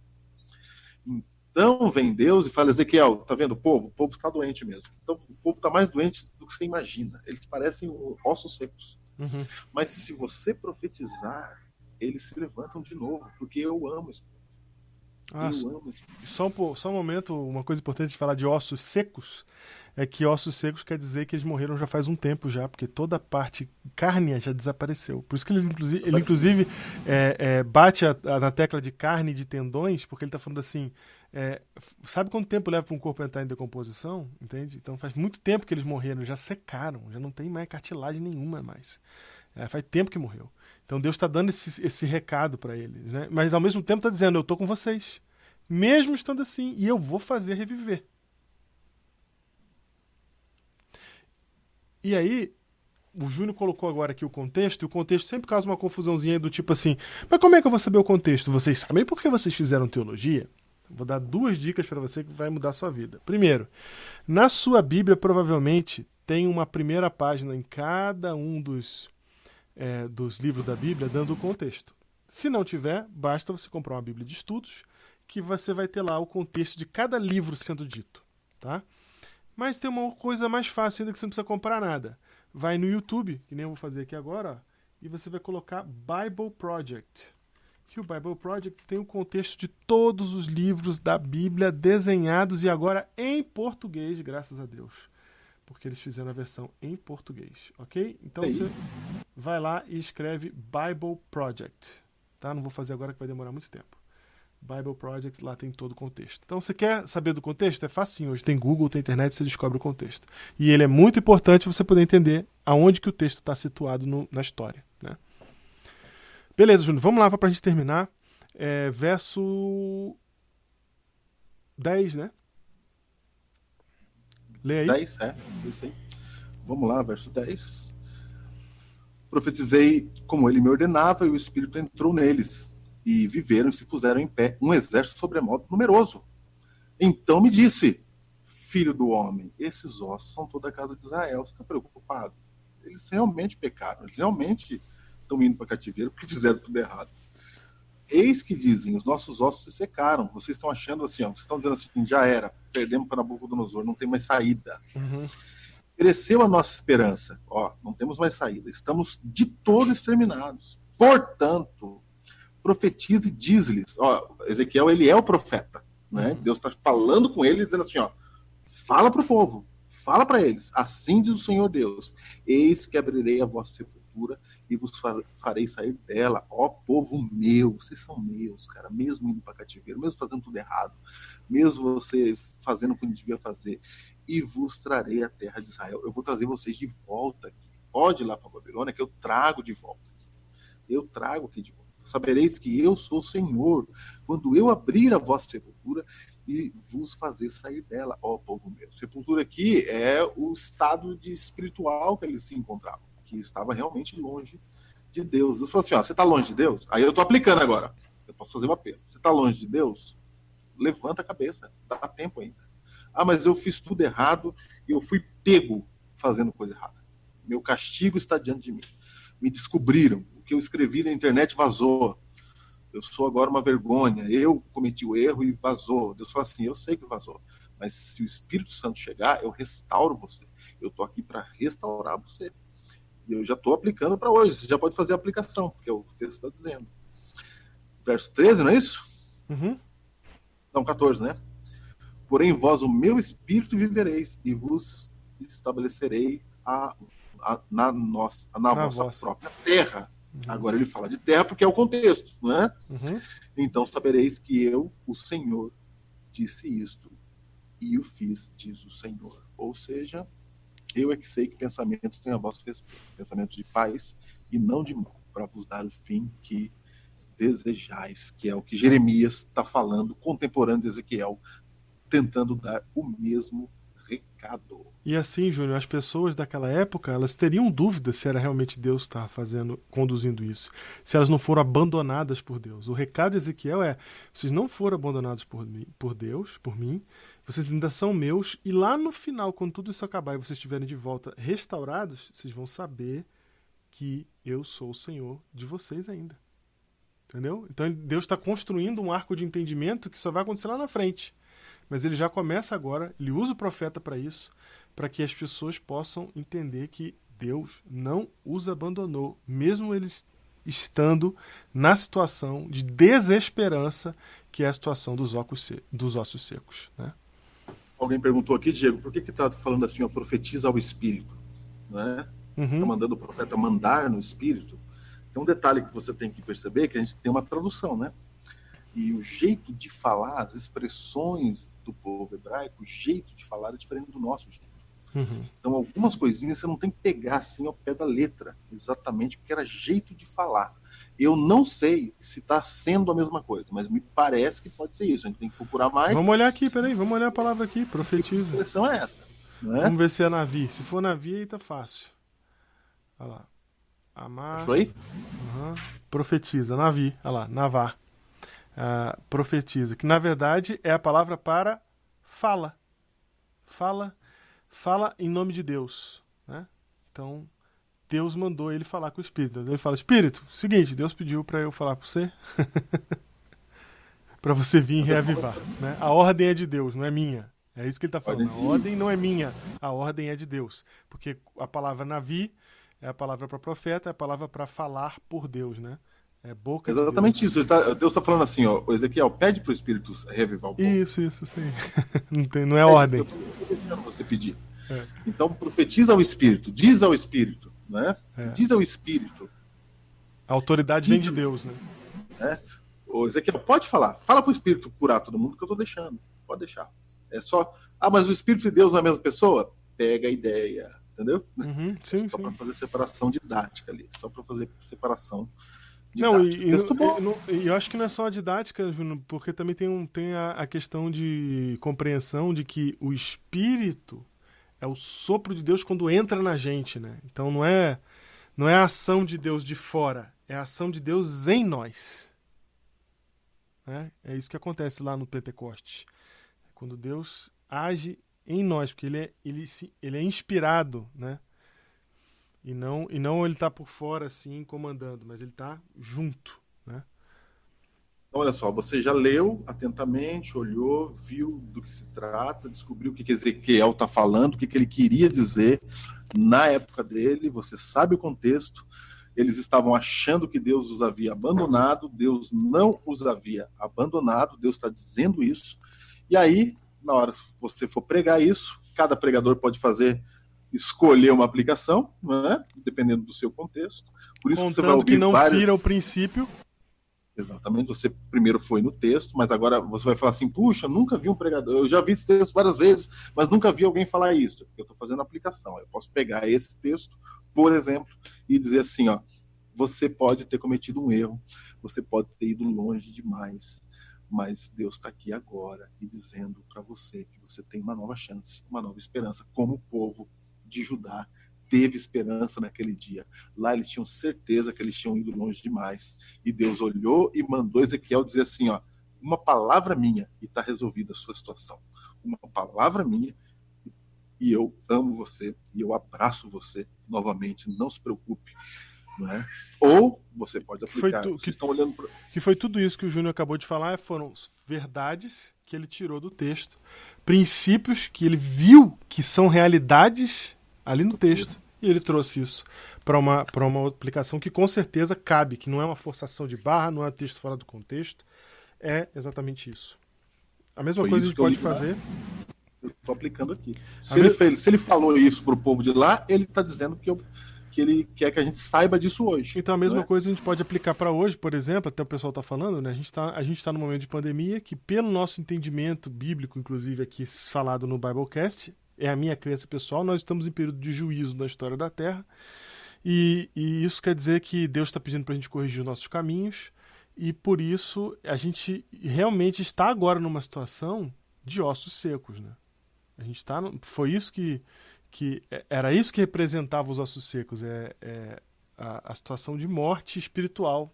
Então vem Deus e fala, Ezequiel, tá vendo o povo? O povo está doente mesmo. Então o povo está mais doente do que você imagina. Eles parecem ossos secos. Uhum. Mas se você profetizar, eles se levantam de novo, porque eu amo esse. Ah. Só um, só um momento, uma coisa importante de falar de ossos secos é que ossos secos quer dizer que eles morreram já faz um tempo já, porque toda a parte cárnea já desapareceu. Por isso que eles, inclusive, ele, inclusive, é, é, bate a, a, na tecla de carne e de tendões, porque ele está falando assim, é, sabe quanto tempo leva para um corpo entrar em decomposição? Entende? Então faz muito tempo que eles morreram, já secaram, já não tem mais cartilagem nenhuma mais. É, faz tempo que morreu. Então Deus está dando esse, esse recado para eles, né? Mas ao mesmo tempo está dizendo, eu estou com vocês, mesmo estando assim, e eu vou fazer reviver. E aí, o Júnior colocou agora aqui o contexto, e o contexto sempre causa uma confusãozinha do tipo assim: mas como é que eu vou saber o contexto? Vocês sabem por que vocês fizeram teologia? Vou dar duas dicas para você que vai mudar a sua vida. Primeiro, na sua Bíblia provavelmente tem uma primeira página em cada um dos, é, dos livros da Bíblia dando o contexto. Se não tiver, basta você comprar uma Bíblia de estudos que você vai ter lá o contexto de cada livro sendo dito, tá? Mas tem uma coisa mais fácil ainda que você não precisa comprar nada. Vai no YouTube, que nem eu vou fazer aqui agora, ó, e você vai colocar Bible Project. Que o Bible Project tem o contexto de todos os livros da Bíblia desenhados e agora em português, graças a Deus. Porque eles fizeram a versão em português, ok? Então você vai lá e escreve Bible Project. Tá? Não vou fazer agora que vai demorar muito tempo. Bible Project, lá tem todo o contexto. Então, você quer saber do contexto? É facinho. Hoje tem Google, tem internet, você descobre o contexto. E ele é muito importante você poder entender aonde que o texto está situado no, na história. Né? Beleza, Júnior, vamos lá para a gente terminar. É, verso 10, né? Lê aí. 10, é, isso aí. Vamos lá, verso 10. Profetizei como ele me ordenava e o Espírito entrou neles e viveram e se puseram em pé um exército sobremodo numeroso. Então me disse, filho do homem, esses ossos são toda a casa de Israel. Você está preocupado? Eles realmente pecaram, eles realmente estão indo para cativeiro porque fizeram tudo errado. Eis que dizem, os nossos ossos se secaram. Vocês estão achando assim, ó, vocês estão dizendo assim, já era, perdemos para Nabucodonosor, não tem mais saída. Uhum. Cresceu a nossa esperança, ó, não temos mais saída, estamos de todo exterminados. Portanto, profetiza e diz-lhes. Ó, Ezequiel, ele é o profeta. Né? Uhum. Deus está falando com eles, dizendo assim: ó, fala para o povo, fala para eles. Assim diz o Senhor Deus: Eis que abrirei a vossa sepultura e vos farei sair dela, ó povo meu, vocês são meus, cara, mesmo indo para cativeiro, mesmo fazendo tudo errado, mesmo você fazendo o que não devia fazer, e vos trarei a terra de Israel. Eu vou trazer vocês de volta aqui. Pode ir lá para Babilônia, que eu trago de volta. Eu trago aqui de volta sabereis que eu sou o Senhor, quando eu abrir a vossa sepultura e vos fazer sair dela, ó povo meu. Sepultura aqui é o estado de espiritual que eles se encontravam, que estava realmente longe de Deus. Assim: ó, você está longe de Deus? Aí eu estou aplicando agora. Eu posso fazer um apelo. Você está longe de Deus? Levanta a cabeça, dá tempo ainda. Ah, mas eu fiz tudo errado e eu fui pego fazendo coisa errada. Meu castigo está diante de mim. Me descobriram, que eu escrevi na internet vazou. Eu sou agora uma vergonha. Eu cometi o erro e vazou. Deus fala assim: eu sei que vazou, mas se o Espírito Santo chegar, eu restauro você. Eu estou aqui para restaurar você. E eu já estou aplicando para hoje. Você já pode fazer a aplicação, porque é o texto está dizendo. Verso 13, não é isso? Uhum. Não, 14, né? Porém, vós, o meu espírito, vivereis e vos estabelecerei a, a na, nossa, na, na vossa, vossa própria terra Uhum. Agora ele fala de terra porque é o contexto, né? Uhum. Então sabereis que eu, o Senhor, disse isto e o fiz, diz o Senhor. Ou seja, eu é que sei que pensamentos têm a vosso respeito, pensamentos de paz e não de mal, para vos dar o fim que desejais, que é o que Jeremias está falando, contemporâneo de Ezequiel, tentando dar o mesmo recado. E assim, Júnior, as pessoas daquela época, elas teriam dúvida se era realmente Deus que estava fazendo, conduzindo isso. Se elas não foram abandonadas por Deus. O recado de Ezequiel é: vocês não foram abandonados por, mim, por Deus, por mim, vocês ainda são meus, e lá no final, quando tudo isso acabar e vocês estiverem de volta restaurados, vocês vão saber que eu sou o Senhor de vocês ainda. Entendeu? Então Deus está construindo um arco de entendimento que só vai acontecer lá na frente. Mas ele já começa agora, ele usa o profeta para isso, para que as pessoas possam entender que Deus não os abandonou, mesmo eles estando na situação de desesperança que é a situação dos, dos ossos secos. Né? Alguém perguntou aqui, Diego, por que está falando assim, ó, profetiza ao Espírito? Né? Uhum. Tá mandando o profeta mandar no Espírito. Tem um detalhe que você tem que perceber, que a gente tem uma tradução, né? E o jeito de falar, as expressões do povo hebraico, o jeito de falar é diferente do nosso jeito. Uhum. Então, algumas coisinhas você não tem que pegar assim ao pé da letra, exatamente porque era jeito de falar. Eu não sei se está sendo a mesma coisa, mas me parece que pode ser isso. A gente tem que procurar mais. Vamos olhar aqui, peraí, vamos olhar a palavra aqui, profetiza. Que expressão é essa? Né? Vamos ver se é Navi. Se for Navi, aí tá fácil. Olha lá. Amar. Achou aí? Uhum. Profetiza, Navi. Olha lá, Navar. Uh, profetiza, que na verdade é a palavra para fala. Fala, fala em nome de Deus. Né? Então, Deus mandou ele falar com o Espírito. Ele fala: Espírito, seguinte, Deus pediu para eu falar com você. <laughs> para você vir reavivar. Né? A ordem é de Deus, não é minha. É isso que ele está falando. A ordem não é minha, a ordem é de Deus. Porque a palavra Navi é a palavra para profeta, é a palavra para falar por Deus, né? É boca Exatamente de isso. Tá, Deus está falando assim, ó, o Ezequiel, pede para o Espírito reavivar o povo. Isso, isso, aí. <laughs> não, tem, não é, ordem. Eu você pedir. É. Então profetiza ao Espírito, diz ao Espírito, né? É. Diz ao Espírito. A autoridade diz, vem de Deus, né? É. O Ezequiel, pode falar. Fala para o Espírito curar todo mundo que eu estou deixando. Pode deixar. É só. Ah, mas o Espírito de Deus não é a mesma pessoa? Pega a ideia, entendeu? Uhum, sim, só para fazer separação didática ali. Só para fazer separação não, e, e, e, eu acho que não é só a didática, Júnior, porque também tem, um, tem a, a, questão de compreensão de que o espírito é o sopro de Deus quando entra na gente, né? Então não é não é a ação de Deus de fora, é a ação de Deus em nós. Né? É isso que acontece lá no Pentecoste. Quando Deus age em nós, porque ele é, ele, ele é inspirado, né? E não, e não ele está por fora assim comandando, mas ele está junto, né? Olha só, você já leu atentamente, olhou, viu do que se trata, descobriu o que Ezequiel está falando, o que, que ele queria dizer na época dele, você sabe o contexto. Eles estavam achando que Deus os havia abandonado, Deus não os havia abandonado, Deus está dizendo isso. E aí, na hora que você for pregar isso, cada pregador pode fazer escolher uma aplicação, né? dependendo do seu contexto. Por isso Contanto que você vai ouvir que não várias... o princípio. Exatamente, você primeiro foi no texto, mas agora você vai falar assim, puxa, nunca vi um pregador, eu já vi esse texto várias vezes, mas nunca vi alguém falar isso, porque eu estou fazendo aplicação. Eu posso pegar esse texto, por exemplo, e dizer assim, ó, você pode ter cometido um erro, você pode ter ido longe demais, mas Deus está aqui agora e dizendo para você que você tem uma nova chance, uma nova esperança, como povo de Judá teve esperança naquele dia. Lá eles tinham certeza que eles tinham ido longe demais. E Deus olhou e mandou Ezequiel dizer assim: ó, uma palavra minha e está resolvida a sua situação. Uma palavra minha e eu amo você e eu abraço você novamente. Não se preocupe. Não é? Ou você pode aplicar. Que, tu, que estão olhando pra... que foi tudo isso que o Júnior acabou de falar, foram verdades que ele tirou do texto, princípios que ele viu que são realidades ali no texto. E ele trouxe isso para uma, uma aplicação que com certeza cabe, que não é uma forçação de barra, não é texto fora do contexto. É exatamente isso. A mesma Foi coisa a gente pode fazer. Estou aplicando aqui. Se ele, fez, se ele falou isso para o povo de lá, ele está dizendo que, eu, que ele quer que a gente saiba disso hoje. Então a mesma é? coisa a gente pode aplicar para hoje, por exemplo, até o pessoal está falando, né? A gente está tá num momento de pandemia que, pelo nosso entendimento bíblico, inclusive aqui falado no Biblecast, é a minha crença pessoal, nós estamos em período de juízo na história da Terra. E, e isso quer dizer que Deus está pedindo para a gente corrigir os nossos caminhos. E por isso a gente realmente está agora numa situação de ossos secos. Né? A gente está. Foi isso que, que. É, era isso que representava os ossos secos. É, é a, a situação de morte espiritual.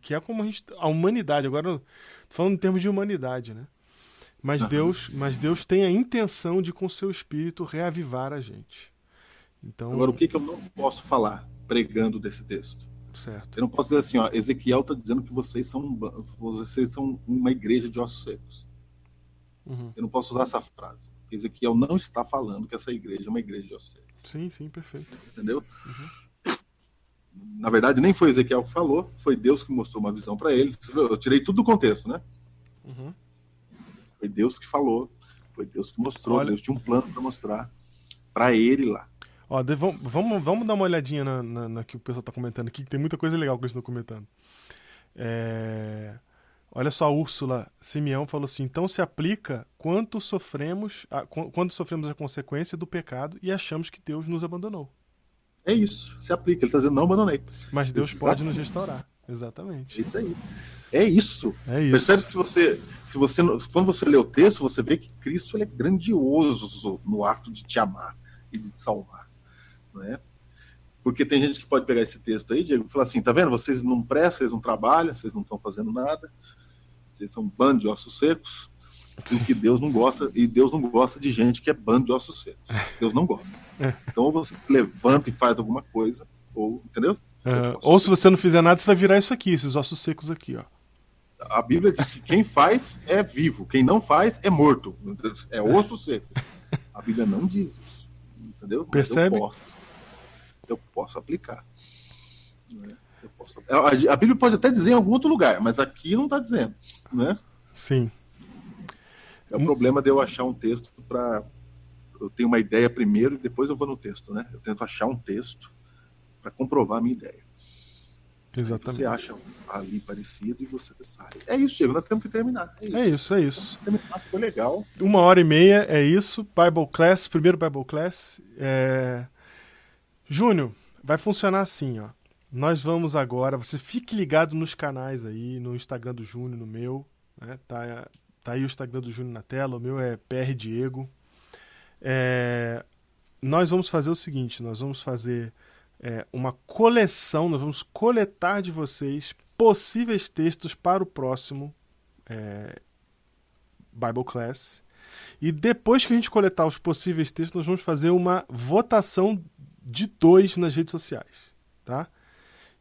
Que é como a gente. A humanidade, agora falando em termos de humanidade, né? Mas uhum. Deus, mas Deus tem a intenção de com seu espírito reavivar a gente. Então, Agora o que, que eu não posso falar pregando desse texto? Certo. Eu não posso dizer assim, ó, Ezequiel está dizendo que vocês são vocês são uma igreja de ossos secos. Uhum. Eu não posso usar essa frase. Ezequiel não está falando que essa igreja é uma igreja de Océ. Sim, sim, perfeito. Entendeu? Uhum. Na verdade, nem foi Ezequiel que falou, foi Deus que mostrou uma visão para ele. Eu tirei tudo do contexto, né? Uhum. Foi Deus que falou, foi Deus que mostrou. Olha... Deus tinha um plano para mostrar para ele lá. Ó, vamos, vamos, dar uma olhadinha na, na, na, que o pessoal está comentando aqui, que tem muita coisa legal que eles estão comentando. É... Olha só, a Úrsula Simeão falou assim: então se aplica quanto sofremos, a, quando sofremos a consequência do pecado e achamos que Deus nos abandonou. É isso, se aplica. Ele está dizendo: não abandonei. Mas Deus Exatamente. pode nos restaurar. Exatamente. É isso aí. É isso. É isso. Percebe que se você, se você, quando você lê o texto, você vê que Cristo ele é grandioso no ato de te amar e de te salvar. Não é? Porque tem gente que pode pegar esse texto aí, Diego, e falar assim: tá vendo? Vocês não prestam, vocês não trabalham, vocês não estão fazendo nada, vocês são um bando de ossos secos. E que Deus não gosta, e Deus não gosta de gente que é bando de ossos secos. Deus não gosta. É. <laughs> Então, ou você levanta e faz alguma coisa, ou, entendeu? Uh, ou se você não fizer nada, você vai virar isso aqui, esses ossos secos aqui, ó. A Bíblia diz que quem faz é vivo, quem não faz é morto. É osso seco. A Bíblia não diz isso. Entendeu? Percebe? Eu posso, eu posso aplicar. Eu posso, a Bíblia pode até dizer em algum outro lugar, mas aqui não está dizendo. Né? Sim. É o problema de eu achar um texto para. Eu tenho uma ideia primeiro e depois eu vou no texto, né? Eu tento achar um texto para comprovar a minha ideia. Exatamente. Você acha ali parecido e você sai. É isso, Diego, nós temos que terminar. É isso, é isso. É isso. Terminar, ficou legal. Uma hora e meia, é isso. Bible Class, primeiro Bible Class. É... Júnior, vai funcionar assim, ó. Nós vamos agora, você fique ligado nos canais aí, no Instagram do Júnior, no meu, né? Tá, tá aí o Instagram do Júnior na tela, o meu é PR Diego. É... Nós vamos fazer o seguinte, nós vamos fazer é, uma coleção, nós vamos coletar de vocês possíveis textos para o próximo é, Bible Class. E depois que a gente coletar os possíveis textos, nós vamos fazer uma votação de dois nas redes sociais, tá?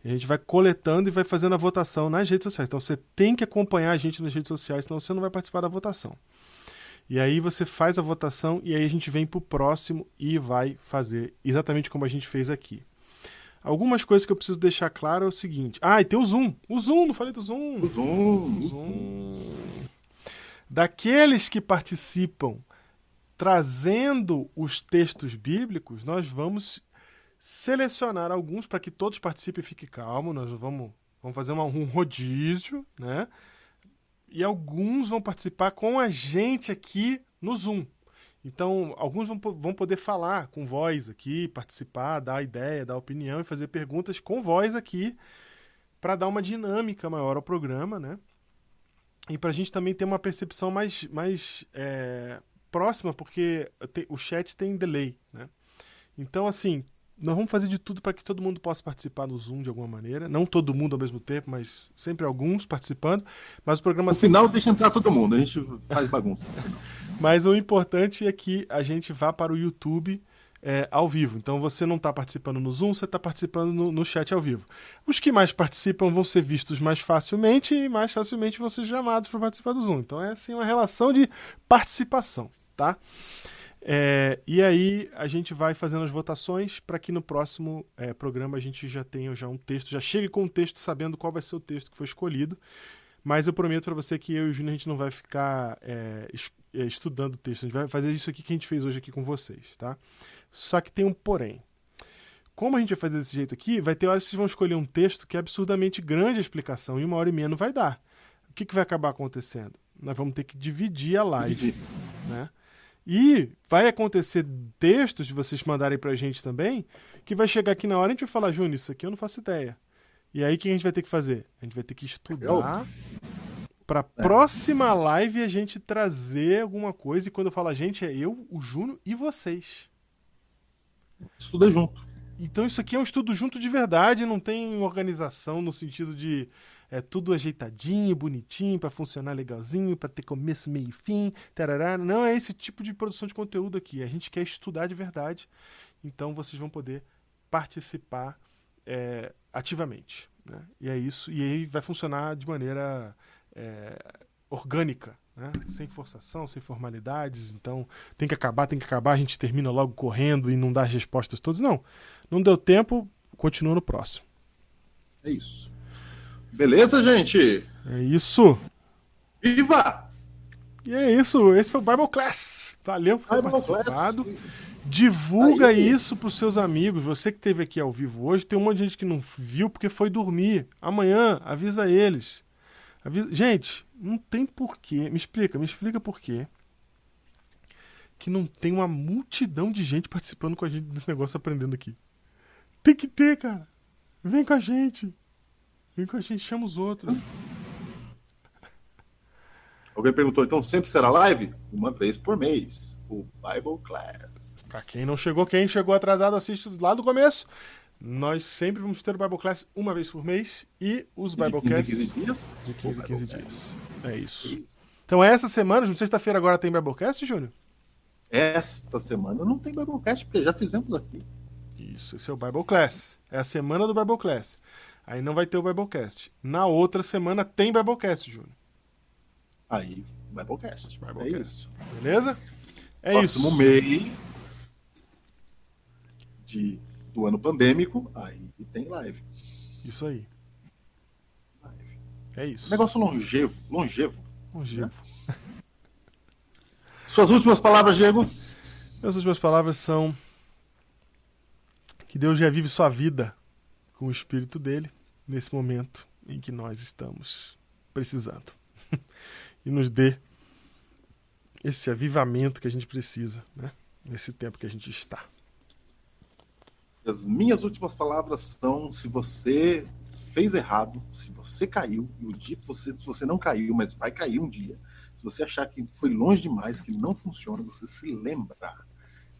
A gente vai coletando e vai fazendo a votação nas redes sociais. Então você tem que acompanhar a gente nas redes sociais, senão você não vai participar da votação. E aí você faz a votação e aí a gente vem para o próximo e vai fazer exatamente como a gente fez aqui. Algumas coisas que eu preciso deixar claro é o seguinte. Ah, e tem o Zoom. O Zoom, não falei do Zoom. O Zoom. O Zoom. Daqueles que participam trazendo os textos bíblicos, nós vamos selecionar alguns para que todos participem e fiquem calmo. Nós vamos, vamos fazer uma, um rodízio, né? E alguns vão participar com a gente aqui no Zoom. Então, alguns vão, vão poder falar com voz aqui, participar, dar ideia, dar opinião e fazer perguntas com voz aqui para dar uma dinâmica maior ao programa, né? E para a gente também ter uma percepção mais, mais é, próxima, porque o chat tem delay, né? Então, assim, nós vamos fazer de tudo para que todo mundo possa participar no Zoom de alguma maneira. Não todo mundo ao mesmo tempo, mas sempre alguns participando. Mas o programa. No sempre... final, deixa entrar todo mundo, a gente faz bagunça. <laughs> mas o importante é que a gente vá para o YouTube. É, ao vivo. Então você não está participando no Zoom, você está participando no, no, chat ao vivo. Os que mais participam vão ser vistos mais facilmente e mais facilmente vão ser chamados para participar do Zoom. Então é assim uma relação de participação, tá? É, e aí a gente vai fazendo as votações para que no próximo é, programa a gente já tenha já um texto, já chegue com um texto sabendo qual vai ser o texto que foi escolhido. Mas eu prometo para você que eu e o Júnior a gente não vai ficar é, é estudando o texto, a gente vai fazer isso aqui que a gente fez hoje aqui com vocês, tá? Só que tem um porém. Como a gente vai fazer desse jeito aqui, vai ter horas que vocês vão escolher um texto que é absurdamente grande a explicação e uma hora e meia não vai dar. O que, que vai acabar acontecendo? Nós vamos ter que dividir a live, né? E vai acontecer textos de vocês mandarem pra gente também, que vai chegar aqui na hora e a gente vai falar, Júnior, isso aqui eu não faço ideia. E aí o que a gente vai ter que fazer? A gente vai ter que estudar para é. próxima live a gente trazer alguma coisa. E quando eu falo a gente, é eu, o Júnior e vocês. Estuda junto. Então isso aqui é um estudo junto de verdade, não tem organização no sentido de é tudo ajeitadinho, bonitinho, para funcionar legalzinho, para ter começo, meio e fim, tarará. Não é esse tipo de produção de conteúdo aqui. A gente quer estudar de verdade, então vocês vão poder participar é, ativamente. Né? E é isso. E aí vai funcionar de maneira é, orgânica. né? sem forçação, sem formalidades. Então, tem que acabar, tem que acabar, a gente termina logo correndo e não dá as respostas todas. Não, não deu tempo, continua no próximo. É isso. Beleza, gente? É isso. Viva! E é isso, esse foi o Bible Class. Valeu por ter Bible participado. Class. Divulga Aí. isso pros seus amigos. Você que esteve aqui ao vivo hoje, tem um monte de gente que não viu porque foi dormir. Amanhã, avisa eles. Avisa- Gente, não tem porquê. Me explica, me explica por quê. Que não tem uma multidão de gente participando com a gente desse negócio aprendendo aqui. Tem que ter, cara. Vem com a gente. Com a gente, chama os outros. Alguém perguntou, então sempre será live? Uma vez por mês. O Bible Class. Pra quem não chegou, quem chegou atrasado, assiste lá do começo. Nós sempre vamos ter o Bible Class uma vez por mês e os De 15 em Biblecasts 15 dias. de 15 em o 15 Biblecast. dias. É isso. Então, essa semana, na sexta-feira agora tem Biblecast, Júnior? Esta semana não tem Biblecast, porque já fizemos aqui. Isso, esse é o Bible Class. É a semana do Bible Class. Aí não vai ter o Biblecast. Na outra semana tem Biblecast, Júnior. Aí, Biblecast. É Biblecast. isso. Beleza? É Próximo isso. mês de, do ano pandêmico, aí tem live. Isso aí. Live. É isso. Negócio longevo, longevo. Longevo. Suas últimas palavras, Diego? As últimas palavras são que Deus já vive sua vida com o Espírito dele nesse momento em que nós estamos precisando. <laughs> e nos dê esse avivamento que a gente precisa, né? Nesse tempo que a gente está. As minhas últimas palavras são: se você fez errado, se você caiu, e o dia que você, se você não caiu, mas vai cair um dia, se você achar que foi longe demais, que não funciona, você se lembra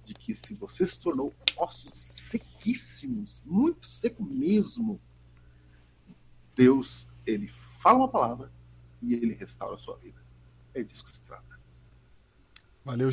de que se você se tornou ossos sequíssimos, muito seco mesmo, Deus, ele fala uma palavra e ele restaura a sua vida. É disso que se trata. Valeu,